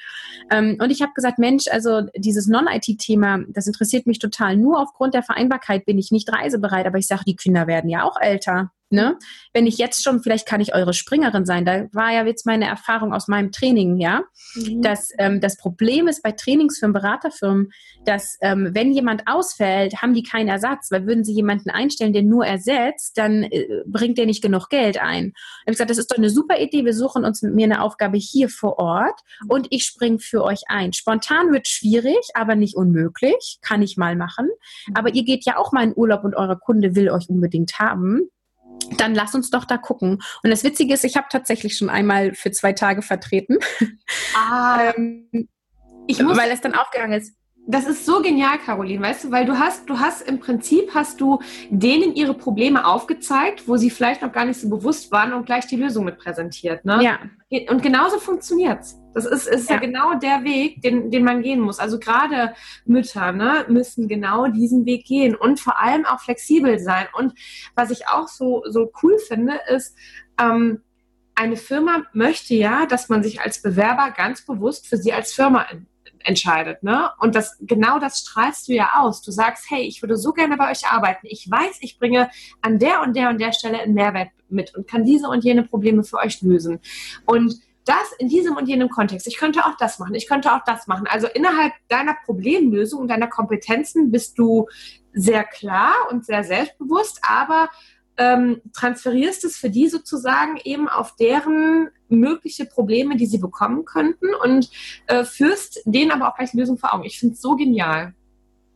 Ähm, und ich habe gesagt, Mensch, also dieses Non-IT-Thema, das interessiert mich total. Nur aufgrund der Vereinbarkeit bin ich nicht reisebereit, aber ich sage, die Kinder werden ja ja auch älter. Ne? Wenn ich jetzt schon, vielleicht kann ich eure Springerin sein, da war ja jetzt meine Erfahrung aus meinem Training, ja, mhm. dass ähm, das Problem ist bei Trainingsfirmen, Beraterfirmen, dass ähm, wenn jemand ausfällt, haben die keinen Ersatz, weil würden sie jemanden einstellen, der nur ersetzt, dann äh, bringt der nicht genug Geld ein. Ich gesagt, das ist doch eine super Idee, wir suchen uns mir eine Aufgabe hier vor Ort und ich springe für euch ein. Spontan wird schwierig, aber nicht unmöglich, kann ich mal machen. Aber ihr geht ja auch mal in Urlaub und euer Kunde will euch unbedingt haben dann lass uns doch da gucken. Und das Witzige ist, ich habe tatsächlich schon einmal für zwei Tage vertreten. Ah, ähm, ich muss, weil es dann aufgegangen ist. Das ist so genial, Caroline, weißt du, weil du hast, du hast im Prinzip hast du denen ihre Probleme aufgezeigt, wo sie vielleicht noch gar nicht so bewusst waren und gleich die Lösung mit präsentiert. Ne? Ja. Und genauso funktioniert's. Das ist, ist ja. ja. genau der Weg, den, den man gehen muss. Also gerade Mütter ne, müssen genau diesen Weg gehen und vor allem auch flexibel sein. Und was ich auch so, so cool finde, ist, ähm, eine Firma möchte ja, dass man sich als Bewerber ganz bewusst für sie als Firma entscheidet. Ne? Und das, genau das strahlst du ja aus. Du sagst, hey, ich würde so gerne bei euch arbeiten. Ich weiß, ich bringe an der und der und der Stelle einen Mehrwert mit und kann diese und jene Probleme für euch lösen. Und das in diesem und jenem Kontext. Ich könnte auch das machen. Ich könnte auch das machen. Also innerhalb deiner Problemlösung und deiner Kompetenzen bist du sehr klar und sehr selbstbewusst, aber ähm, transferierst es für die sozusagen eben auf deren mögliche Probleme, die sie bekommen könnten und äh, führst denen aber auch gleich eine Lösung vor Augen. Ich finde es so genial.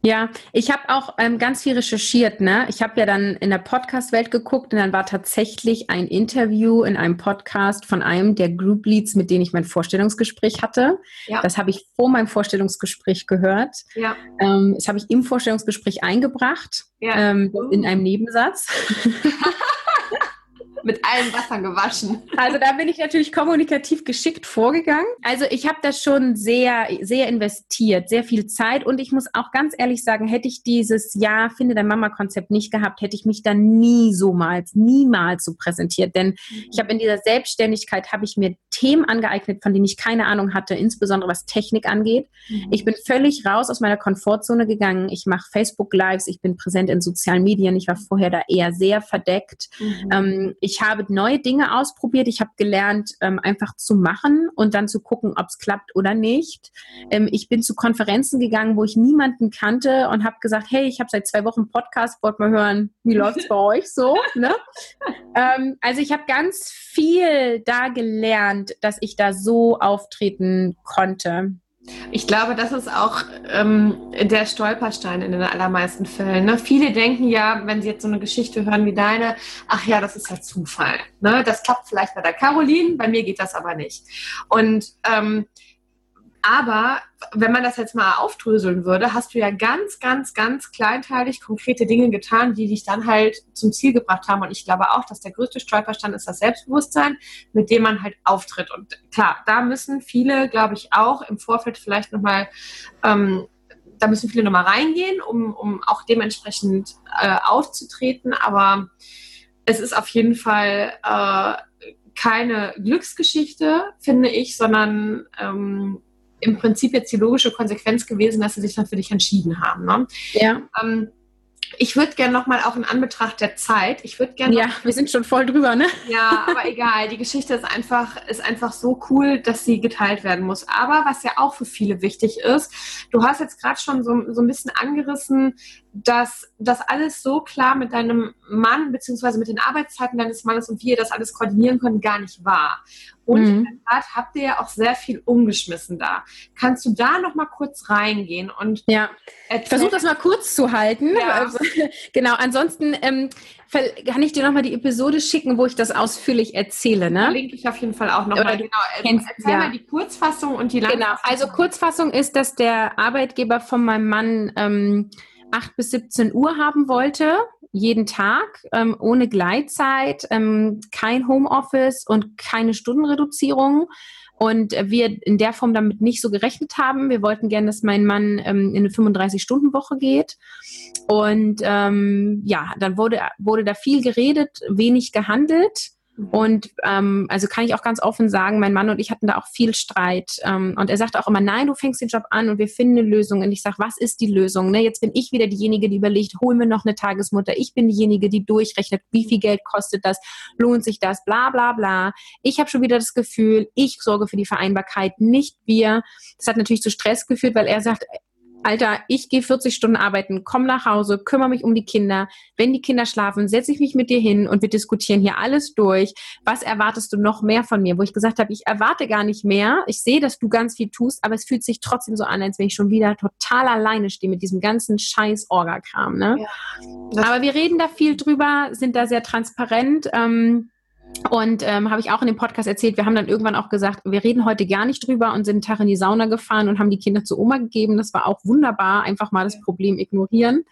Ja, ich habe auch ähm, ganz viel recherchiert. Ne? Ich habe ja dann in der Podcast-Welt geguckt und dann war tatsächlich ein Interview in einem Podcast von einem der Group Leads, mit denen ich mein Vorstellungsgespräch hatte. Ja. Das habe ich vor meinem Vorstellungsgespräch gehört. Ja. Ähm, das habe ich im Vorstellungsgespräch eingebracht, ja. ähm, in einem Nebensatz. mit allen Wassern gewaschen. Also da bin ich natürlich kommunikativ geschickt vorgegangen. Also ich habe das schon sehr, sehr investiert, sehr viel Zeit und ich muss auch ganz ehrlich sagen, hätte ich dieses Jahr Finde dein Mama-Konzept nicht gehabt, hätte ich mich da nie so mal, niemals so präsentiert. Denn ich habe in dieser Selbstständigkeit, habe ich mir Themen angeeignet, von denen ich keine Ahnung hatte, insbesondere was Technik angeht. Mhm. Ich bin völlig raus aus meiner Komfortzone gegangen. Ich mache Facebook Lives, ich bin präsent in sozialen Medien. Ich war vorher da eher sehr verdeckt. Mhm. Ähm, ich habe neue Dinge ausprobiert. Ich habe gelernt, ähm, einfach zu machen und dann zu gucken, ob es klappt oder nicht. Ähm, ich bin zu Konferenzen gegangen, wo ich niemanden kannte und habe gesagt, hey, ich habe seit zwei Wochen Podcast, wollt mal hören, wie läuft es bei euch so? Ne? Ähm, also ich habe ganz viel da gelernt, dass ich da so auftreten konnte. Ich glaube, das ist auch ähm, der Stolperstein in den allermeisten Fällen. Ne? Viele denken ja, wenn sie jetzt so eine Geschichte hören wie deine, ach ja, das ist ja Zufall. Ne? Das klappt vielleicht bei der Caroline, bei mir geht das aber nicht. Und ähm, aber wenn man das jetzt mal aufdröseln würde, hast du ja ganz, ganz, ganz kleinteilig konkrete Dinge getan, die dich dann halt zum Ziel gebracht haben. Und ich glaube auch, dass der größte Stolperstand ist das Selbstbewusstsein, mit dem man halt auftritt. Und klar, da müssen viele, glaube ich, auch im Vorfeld vielleicht nochmal, ähm, da müssen viele nochmal reingehen, um, um auch dementsprechend äh, aufzutreten. Aber es ist auf jeden Fall äh, keine Glücksgeschichte, finde ich, sondern ähm, im Prinzip jetzt die logische Konsequenz gewesen, dass sie sich dann für dich entschieden haben. Ne? Ja. Ähm, ich würde gerne nochmal auch in Anbetracht der Zeit, ich würde gerne. Ja, wir sind schon voll drüber, ne? Ja, aber egal. Die Geschichte ist einfach, ist einfach so cool, dass sie geteilt werden muss. Aber was ja auch für viele wichtig ist, du hast jetzt gerade schon so, so ein bisschen angerissen, dass das alles so klar mit deinem Mann beziehungsweise mit den Arbeitszeiten deines Mannes und wie ihr das alles koordinieren könnt, gar nicht war. Und mhm. in der Tat habt ihr ja auch sehr viel umgeschmissen da. Kannst du da noch mal kurz reingehen und ja, ich versuche das mal kurz zu halten. Ja. Also, genau. Ansonsten ähm, kann ich dir noch mal die Episode schicken, wo ich das ausführlich erzähle. Ne? Verlinke ich auf jeden Fall auch noch mal. Genau. Kennst, Erzähl ja. mal die Kurzfassung und die Langfassung. Genau. Also Kurzfassung ist, dass der Arbeitgeber von meinem Mann ähm, 8 bis 17 Uhr haben wollte, jeden Tag, ähm, ohne Gleitzeit, ähm, kein Homeoffice und keine Stundenreduzierung. Und wir in der Form damit nicht so gerechnet haben. Wir wollten gerne, dass mein Mann ähm, in eine 35-Stunden-Woche geht. Und ähm, ja, dann wurde, wurde da viel geredet, wenig gehandelt. Und ähm, also kann ich auch ganz offen sagen, mein Mann und ich hatten da auch viel Streit. Ähm, und er sagt auch immer, nein, du fängst den Job an und wir finden eine Lösung. Und ich sage, was ist die Lösung? Ne, jetzt bin ich wieder diejenige, die überlegt, hol mir noch eine Tagesmutter. Ich bin diejenige, die durchrechnet, wie viel Geld kostet das, lohnt sich das, bla bla bla. Ich habe schon wieder das Gefühl, ich sorge für die Vereinbarkeit, nicht wir. Das hat natürlich zu Stress geführt, weil er sagt, Alter, ich gehe 40 Stunden arbeiten, komm nach Hause, kümmere mich um die Kinder. Wenn die Kinder schlafen, setze ich mich mit dir hin und wir diskutieren hier alles durch. Was erwartest du noch mehr von mir? Wo ich gesagt habe, ich erwarte gar nicht mehr. Ich sehe, dass du ganz viel tust, aber es fühlt sich trotzdem so an, als wenn ich schon wieder total alleine stehe mit diesem ganzen scheiß Orga-Kram. Ne? Ja, aber wir reden da viel drüber, sind da sehr transparent. Ähm, und ähm, habe ich auch in dem Podcast erzählt, wir haben dann irgendwann auch gesagt, wir reden heute gar nicht drüber und sind einen Tag in die Sauna gefahren und haben die Kinder zu Oma gegeben. Das war auch wunderbar, einfach mal das Problem ignorieren.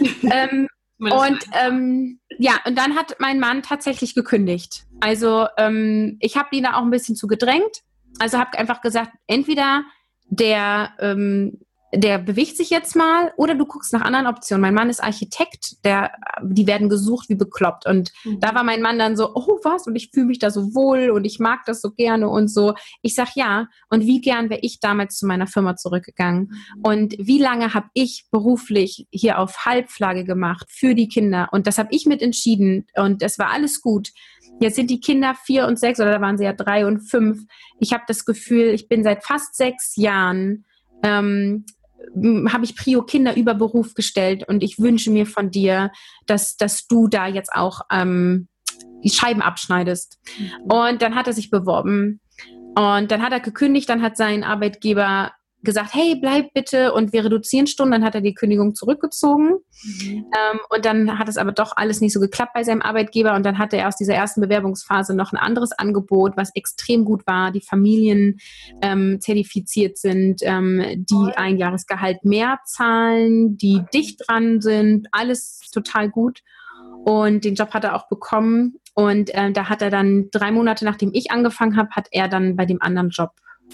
ähm, und ähm, ja, und dann hat mein Mann tatsächlich gekündigt. Also ähm, ich habe ihn da auch ein bisschen zu gedrängt. Also habe einfach gesagt, entweder der ähm, der bewegt sich jetzt mal oder du guckst nach anderen Optionen. Mein Mann ist Architekt, der, die werden gesucht wie bekloppt. Und mhm. da war mein Mann dann so, oh was, und ich fühle mich da so wohl und ich mag das so gerne und so. Ich sag ja, und wie gern wäre ich damals zu meiner Firma zurückgegangen? Mhm. Und wie lange habe ich beruflich hier auf Halbflagge gemacht für die Kinder? Und das habe ich mit entschieden und es war alles gut. Jetzt sind die Kinder vier und sechs oder da waren sie ja drei und fünf. Ich habe das Gefühl, ich bin seit fast sechs Jahren ähm, habe ich Prio Kinder über Beruf gestellt und ich wünsche mir von dir, dass, dass du da jetzt auch ähm, die Scheiben abschneidest. Mhm. Und dann hat er sich beworben und dann hat er gekündigt, dann hat sein Arbeitgeber gesagt, hey, bleib bitte und wir reduzieren Stunden. Dann hat er die Kündigung zurückgezogen. Mhm. Ähm, und dann hat es aber doch alles nicht so geklappt bei seinem Arbeitgeber. Und dann hatte er aus dieser ersten Bewerbungsphase noch ein anderes Angebot, was extrem gut war, die Familien ähm, zertifiziert sind, ähm, die ein Jahresgehalt mehr zahlen, die dicht dran sind, alles total gut. Und den Job hat er auch bekommen. und äh, da hat er dann drei Monate nachdem ich angefangen habe, hat er dann bei dem anderen Job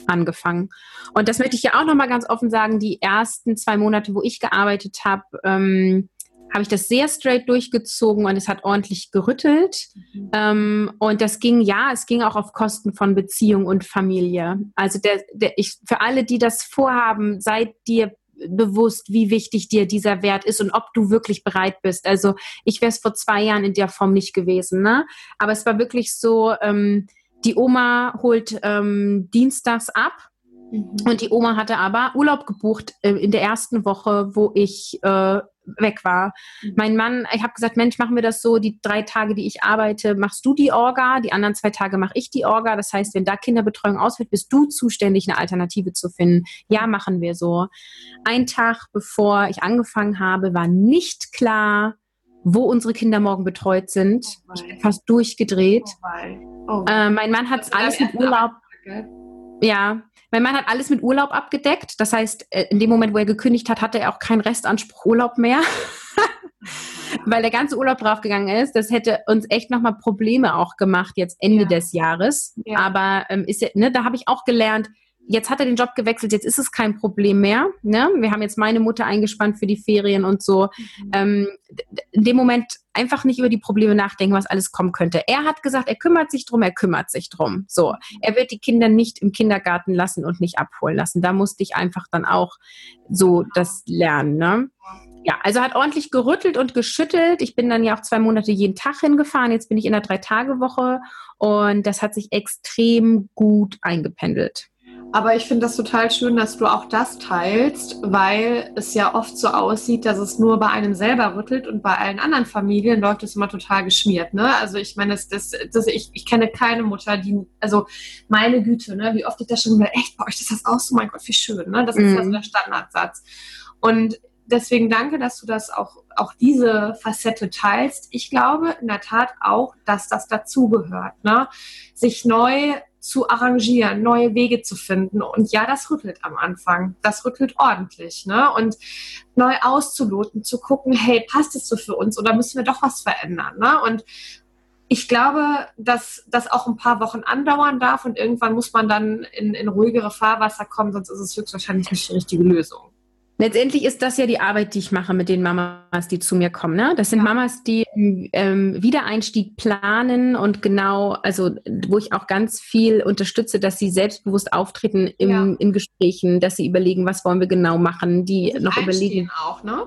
angefangen. Und das möchte ich ja auch nochmal ganz offen sagen, die ersten zwei Monate, wo ich gearbeitet habe, ähm, habe ich das sehr straight durchgezogen und es hat ordentlich gerüttelt. Mhm. Ähm, und das ging, ja, es ging auch auf Kosten von Beziehung und Familie. Also der, der, ich, für alle, die das vorhaben, seid dir bewusst, wie wichtig dir dieser Wert ist und ob du wirklich bereit bist. Also ich wäre es vor zwei Jahren in der Form nicht gewesen, ne? Aber es war wirklich so, ähm, die Oma holt ähm, dienstags ab mhm. und die Oma hatte aber Urlaub gebucht äh, in der ersten Woche, wo ich äh, weg war. Mhm. Mein Mann, ich habe gesagt, Mensch, machen wir das so, die drei Tage, die ich arbeite, machst du die Orga, die anderen zwei Tage mache ich die Orga. Das heißt, wenn da Kinderbetreuung ausfällt, bist du zuständig, eine Alternative zu finden. Ja, machen wir so. Ein Tag bevor ich angefangen habe, war nicht klar, wo unsere Kinder morgen betreut sind. Oh ich bin fast durchgedreht. Oh oh äh, mein Mann hat alles mit Urlaub. Ja, mein Mann hat alles mit Urlaub abgedeckt. Das heißt, äh, in dem Moment, wo er gekündigt hat, hatte er auch keinen Restanspruch Urlaub mehr. Weil der ganze Urlaub draufgegangen ist. Das hätte uns echt nochmal Probleme auch gemacht, jetzt Ende ja. des Jahres. Ja. Aber ähm, ist, ne, da habe ich auch gelernt, jetzt hat er den Job gewechselt, jetzt ist es kein Problem mehr. Ne? Wir haben jetzt meine Mutter eingespannt für die Ferien und so. Mhm. Ähm, in dem Moment einfach nicht über die Probleme nachdenken, was alles kommen könnte. Er hat gesagt, er kümmert sich drum, er kümmert sich drum. So, er wird die Kinder nicht im Kindergarten lassen und nicht abholen lassen. Da musste ich einfach dann auch so das lernen. Ne? Ja, also hat ordentlich gerüttelt und geschüttelt. Ich bin dann ja auch zwei Monate jeden Tag hingefahren. Jetzt bin ich in der Drei-Tage-Woche und das hat sich extrem gut eingependelt. Aber ich finde das total schön, dass du auch das teilst, weil es ja oft so aussieht, dass es nur bei einem selber rüttelt und bei allen anderen Familien läuft es immer total geschmiert. Ne? Also ich meine, das, das, das, ich, ich kenne keine Mutter, die, also meine Güte, ne, wie oft ich das schon mal, echt, bei euch ist das auch so, mein Gott, wie schön. Ne? Das ist mhm. ja so der Standardsatz. Und deswegen danke, dass du das auch, auch diese Facette teilst. Ich glaube in der Tat auch, dass das dazugehört, ne? sich neu zu arrangieren, neue Wege zu finden. Und ja, das rüttelt am Anfang. Das rüttelt ordentlich. Ne? Und neu auszuloten, zu gucken, hey, passt es so für uns oder müssen wir doch was verändern? Ne? Und ich glaube, dass das auch ein paar Wochen andauern darf und irgendwann muss man dann in, in ruhigere Fahrwasser kommen, sonst ist es höchstwahrscheinlich nicht die richtige Lösung. Letztendlich ist das ja die Arbeit, die ich mache mit den Mamas, die zu mir kommen. Ne? Das sind ja. Mamas, die ähm, Wiedereinstieg planen und genau, also wo ich auch ganz viel unterstütze, dass sie selbstbewusst auftreten im, ja. in Gesprächen, dass sie überlegen, was wollen wir genau machen, die noch überlegen. auch, ne?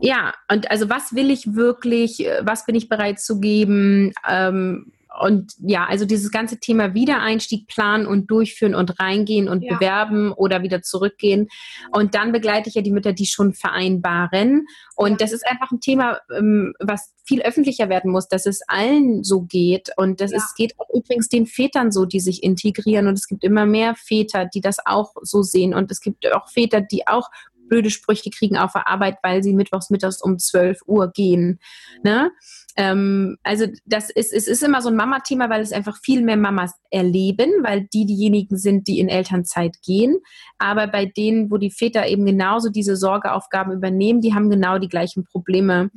Ja, und also was will ich wirklich, was bin ich bereit zu geben? Ähm, und ja, also dieses ganze Thema Wiedereinstieg planen und durchführen und reingehen und ja. bewerben oder wieder zurückgehen. Und dann begleite ich ja die Mütter, die schon vereinbaren. Und ja. das ist einfach ein Thema, ähm, was viel öffentlicher werden muss, dass es allen so geht. Und das ja. ist, geht auch übrigens den Vätern so, die sich integrieren. Und es gibt immer mehr Väter, die das auch so sehen. Und es gibt auch Väter, die auch blöde Sprüche kriegen auf der Arbeit, weil sie mittwochs mittags um 12 Uhr gehen. Ne? Ähm, also das ist, es ist immer so ein Mama-Thema, weil es einfach viel mehr Mamas erleben, weil die diejenigen sind, die in Elternzeit gehen. Aber bei denen, wo die Väter eben genauso diese Sorgeaufgaben übernehmen, die haben genau die gleichen Probleme.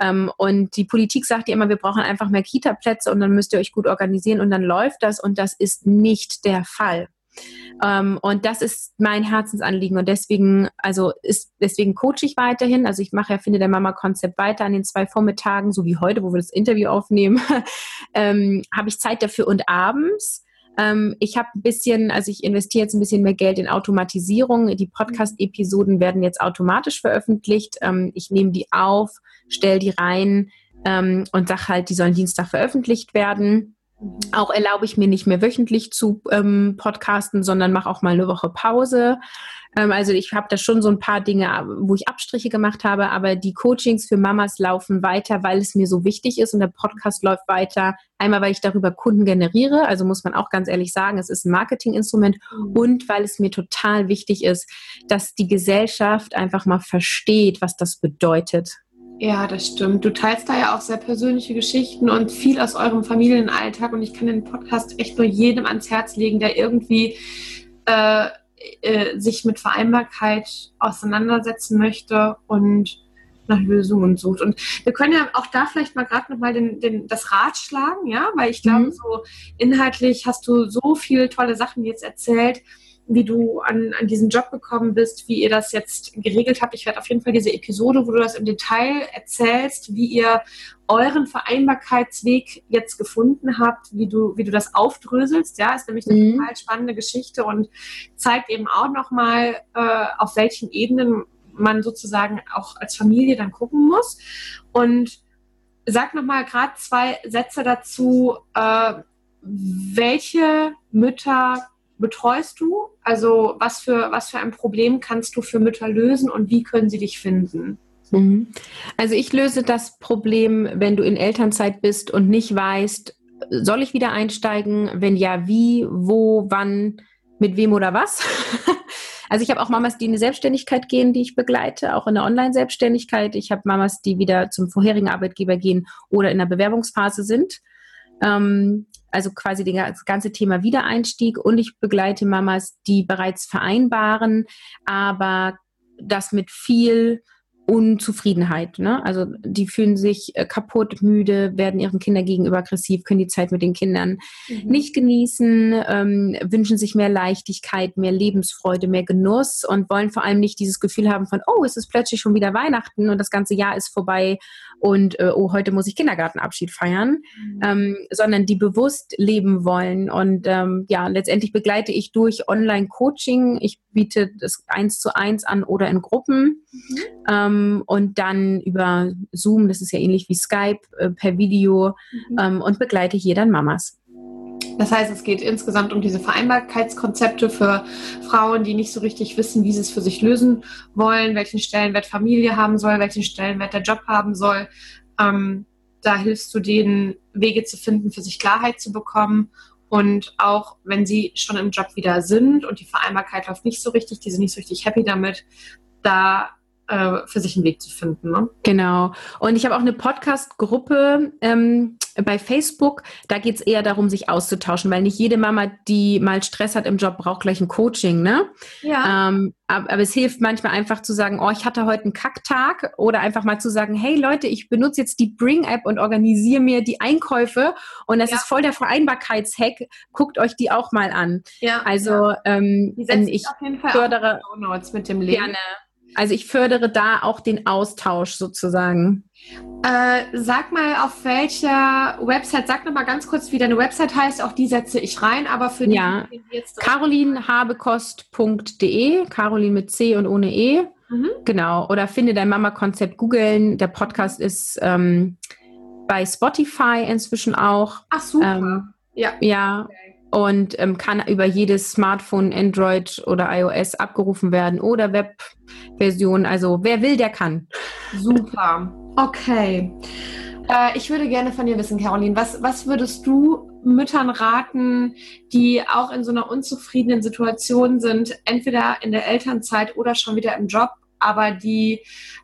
Ähm, und die Politik sagt ja immer, wir brauchen einfach mehr Kita-Plätze und dann müsst ihr euch gut organisieren und dann läuft das. Und das ist nicht der Fall. Ähm, und das ist mein Herzensanliegen. Und deswegen, also ist, deswegen coache ich weiterhin. Also ich mache ja Finde der Mama Konzept weiter an den zwei Vormittagen, so wie heute, wo wir das Interview aufnehmen, ähm, habe ich Zeit dafür und abends. Ähm, ich habe ein bisschen, also ich investiere jetzt ein bisschen mehr Geld in Automatisierung. Die Podcast-Episoden werden jetzt automatisch veröffentlicht. Ähm, ich nehme die auf, stelle die rein ähm, und sage halt, die sollen Dienstag veröffentlicht werden. Auch erlaube ich mir nicht mehr wöchentlich zu ähm, podcasten, sondern mache auch mal eine Woche Pause. Ähm, also ich habe da schon so ein paar Dinge, wo ich Abstriche gemacht habe, aber die Coachings für Mamas laufen weiter, weil es mir so wichtig ist und der Podcast läuft weiter. Einmal, weil ich darüber Kunden generiere, also muss man auch ganz ehrlich sagen, es ist ein Marketinginstrument mhm. und weil es mir total wichtig ist, dass die Gesellschaft einfach mal versteht, was das bedeutet. Ja, das stimmt. Du teilst da ja auch sehr persönliche Geschichten und viel aus eurem Familienalltag. Und ich kann den Podcast echt nur jedem ans Herz legen, der irgendwie äh, äh, sich mit Vereinbarkeit auseinandersetzen möchte und nach Lösungen sucht. Und wir können ja auch da vielleicht mal gerade nochmal den, den, das Rad schlagen, ja, weil ich glaube, mhm. so inhaltlich hast du so viele tolle Sachen jetzt erzählt wie du an, an diesen Job gekommen bist, wie ihr das jetzt geregelt habt. Ich werde auf jeden Fall diese Episode, wo du das im Detail erzählst, wie ihr euren Vereinbarkeitsweg jetzt gefunden habt, wie du, wie du das aufdröselst. Ja, ist nämlich eine mhm. total spannende Geschichte und zeigt eben auch nochmal, äh, auf welchen Ebenen man sozusagen auch als Familie dann gucken muss. Und sag nochmal gerade zwei Sätze dazu, äh, welche Mütter betreust du? Also was für, was für ein Problem kannst du für Mütter lösen und wie können sie dich finden? Mhm. Also ich löse das Problem, wenn du in Elternzeit bist und nicht weißt, soll ich wieder einsteigen? Wenn ja, wie, wo, wann, mit wem oder was? Also ich habe auch Mamas, die in die Selbstständigkeit gehen, die ich begleite, auch in der Online-Selbstständigkeit. Ich habe Mamas, die wieder zum vorherigen Arbeitgeber gehen oder in der Bewerbungsphase sind. Ähm, also quasi das ganze Thema Wiedereinstieg. Und ich begleite Mamas, die bereits vereinbaren, aber das mit viel Unzufriedenheit. Ne? Also die fühlen sich äh, kaputt, müde, werden ihren Kindern gegenüber aggressiv, können die Zeit mit den Kindern mhm. nicht genießen, ähm, wünschen sich mehr Leichtigkeit, mehr Lebensfreude, mehr Genuss und wollen vor allem nicht dieses Gefühl haben von, oh, es ist plötzlich schon wieder Weihnachten und das ganze Jahr ist vorbei und äh, oh, heute muss ich Kindergartenabschied feiern, mhm. ähm, sondern die bewusst leben wollen. Und ähm, ja, letztendlich begleite ich durch Online-Coaching. Ich biete das eins zu eins an oder in Gruppen mhm. Ähm, und dann über Zoom, das ist ja ähnlich wie Skype, äh, per Video mhm. ähm, und begleite hier dann Mamas. Das heißt, es geht insgesamt um diese Vereinbarkeitskonzepte für Frauen, die nicht so richtig wissen, wie sie es für sich lösen wollen, welchen Stellenwert Familie haben soll, welchen Stellenwert der Job haben soll. Ähm, da hilfst du denen, Wege zu finden, für sich Klarheit zu bekommen. Und auch wenn sie schon im Job wieder sind und die Vereinbarkeit läuft nicht so richtig, die sind nicht so richtig happy damit, da äh, für sich einen Weg zu finden. Ne? Genau. Und ich habe auch eine Podcast-Gruppe ähm, bei Facebook. Da geht es eher darum, sich auszutauschen, weil nicht jede Mama, die mal Stress hat im Job, braucht gleich ein Coaching. Ne? Ja. Ähm, aber, aber, es hilft manchmal einfach zu sagen, oh, ich hatte heute einen Kacktag oder einfach mal zu sagen, hey Leute, ich benutze jetzt die Bring-App und organisiere mir die Einkäufe und das ja. ist voll der Vereinbarkeitshack. Guckt euch die auch mal an. Ja. Also ja. Ähm, ich fördere mit dem Link. gerne also ich fördere da auch den Austausch sozusagen. Äh, sag mal, auf welcher Website, sag noch mal ganz kurz, wie deine Website heißt, auch die setze ich rein, aber für die, ja. die jetzt carolinhabekost.de, Carolin mit C und ohne E. Mhm. Genau, oder finde dein Mama-Konzept googeln. Der Podcast ist ähm, bei Spotify inzwischen auch. Ach super. Ähm, ja. Ja. Okay und ähm, kann über jedes Smartphone, Android oder iOS abgerufen werden oder Webversion. Also wer will, der kann. Super. Okay. Äh, ich würde gerne von dir wissen, Caroline, was, was würdest du Müttern raten, die auch in so einer unzufriedenen Situation sind, entweder in der Elternzeit oder schon wieder im Job, aber die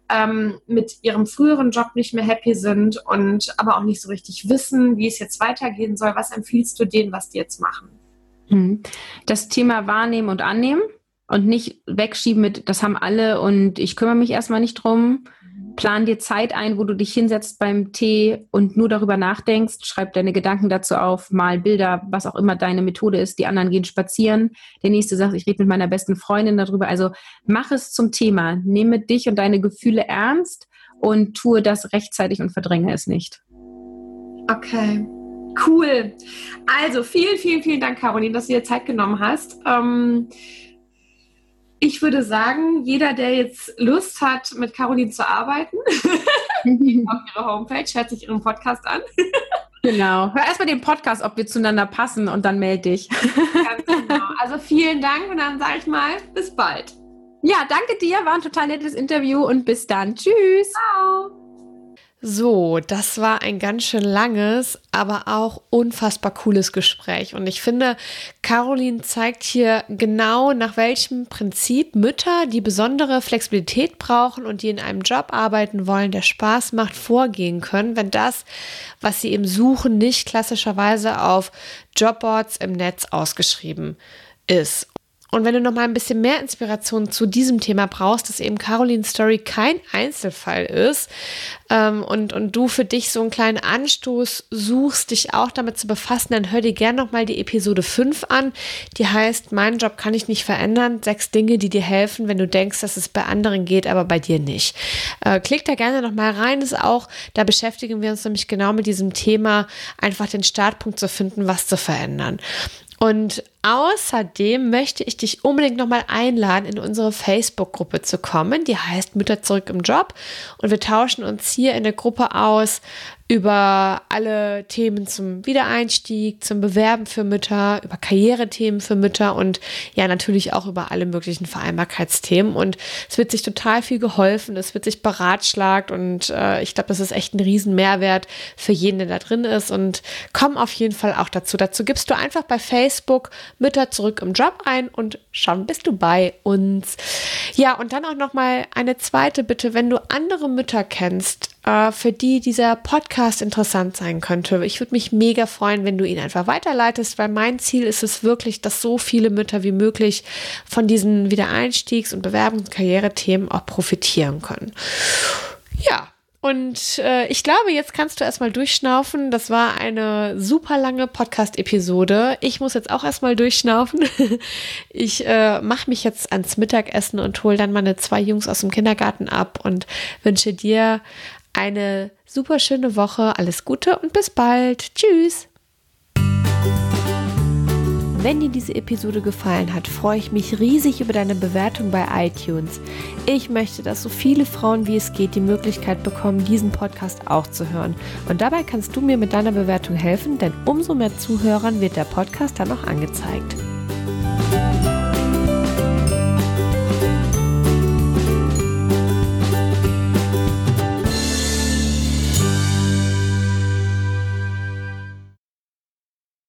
ähm, mit ihrem früheren Job nicht mehr happy sind und aber auch nicht so richtig wissen, wie es jetzt weitergehen soll. Was empfiehlst du denen, was die jetzt machen? Hm. Das Thema wahrnehmen und annehmen und nicht wegschieben mit, das haben alle und ich kümmere mich erstmal nicht drum. Plan dir Zeit ein, wo du dich hinsetzt beim Tee und nur darüber nachdenkst. Schreib deine Gedanken dazu auf, mal Bilder, was auch immer deine Methode ist. Die anderen gehen spazieren. Der nächste sagt, ich rede mit meiner besten Freundin darüber. Also mach es zum Thema. Nehme dich und deine Gefühle ernst und tue das rechtzeitig und verdränge es nicht. Okay. Cool. Also vielen, vielen, vielen Dank, Caroline, dass du dir Zeit genommen hast. Ähm ich würde sagen, jeder, der jetzt Lust hat, mit Caroline zu arbeiten, auf ihre Homepage, hört sich ihren Podcast an. Genau. Hör erstmal den Podcast, ob wir zueinander passen und dann melde dich. Ganz genau. Also vielen Dank und dann sage ich mal, bis bald. Ja, danke dir, war ein total nettes Interview und bis dann. Tschüss. Ciao. So, das war ein ganz schön langes, aber auch unfassbar cooles Gespräch. Und ich finde, Caroline zeigt hier genau, nach welchem Prinzip Mütter, die besondere Flexibilität brauchen und die in einem Job arbeiten wollen, der Spaß macht, vorgehen können, wenn das, was sie eben suchen, nicht klassischerweise auf Jobboards im Netz ausgeschrieben ist. Und wenn du noch mal ein bisschen mehr Inspiration zu diesem Thema brauchst, dass eben Carolines Story kein Einzelfall ist ähm, und, und du für dich so einen kleinen Anstoß suchst, dich auch damit zu befassen, dann hör dir gerne noch mal die Episode 5 an. Die heißt, mein Job kann ich nicht verändern. Sechs Dinge, die dir helfen, wenn du denkst, dass es bei anderen geht, aber bei dir nicht. Äh, klick da gerne noch mal rein. Ist auch, da beschäftigen wir uns nämlich genau mit diesem Thema, einfach den Startpunkt zu finden, was zu verändern. Und außerdem möchte ich dich unbedingt nochmal einladen, in unsere Facebook-Gruppe zu kommen. Die heißt Mütter zurück im Job. Und wir tauschen uns hier in der Gruppe aus über alle Themen zum Wiedereinstieg, zum Bewerben für Mütter, über Karrierethemen für Mütter und ja, natürlich auch über alle möglichen Vereinbarkeitsthemen. Und es wird sich total viel geholfen, es wird sich beratschlagt und äh, ich glaube, das ist echt ein riesen Mehrwert für jeden, der da drin ist. Und komm auf jeden Fall auch dazu. Dazu gibst du einfach bei Facebook Mütter zurück im Job ein und schon bist du bei uns. Ja, und dann auch nochmal eine zweite Bitte, wenn du andere Mütter kennst, äh, für die dieser Podcast interessant sein könnte. Ich würde mich mega freuen, wenn du ihn einfach weiterleitest, weil mein Ziel ist es wirklich, dass so viele Mütter wie möglich von diesen Wiedereinstiegs- und Bewerbungs- und Karrierethemen auch profitieren können. Ja, und äh, ich glaube, jetzt kannst du erstmal durchschnaufen. Das war eine super lange Podcast-Episode. Ich muss jetzt auch erstmal durchschnaufen. Ich äh, mache mich jetzt ans Mittagessen und hole dann meine zwei Jungs aus dem Kindergarten ab und wünsche dir eine super schöne Woche, alles Gute und bis bald. Tschüss. Wenn dir diese Episode gefallen hat, freue ich mich riesig über deine Bewertung bei iTunes. Ich möchte, dass so viele Frauen wie es geht die Möglichkeit bekommen, diesen Podcast auch zu hören. Und dabei kannst du mir mit deiner Bewertung helfen, denn umso mehr Zuhörern wird der Podcast dann auch angezeigt.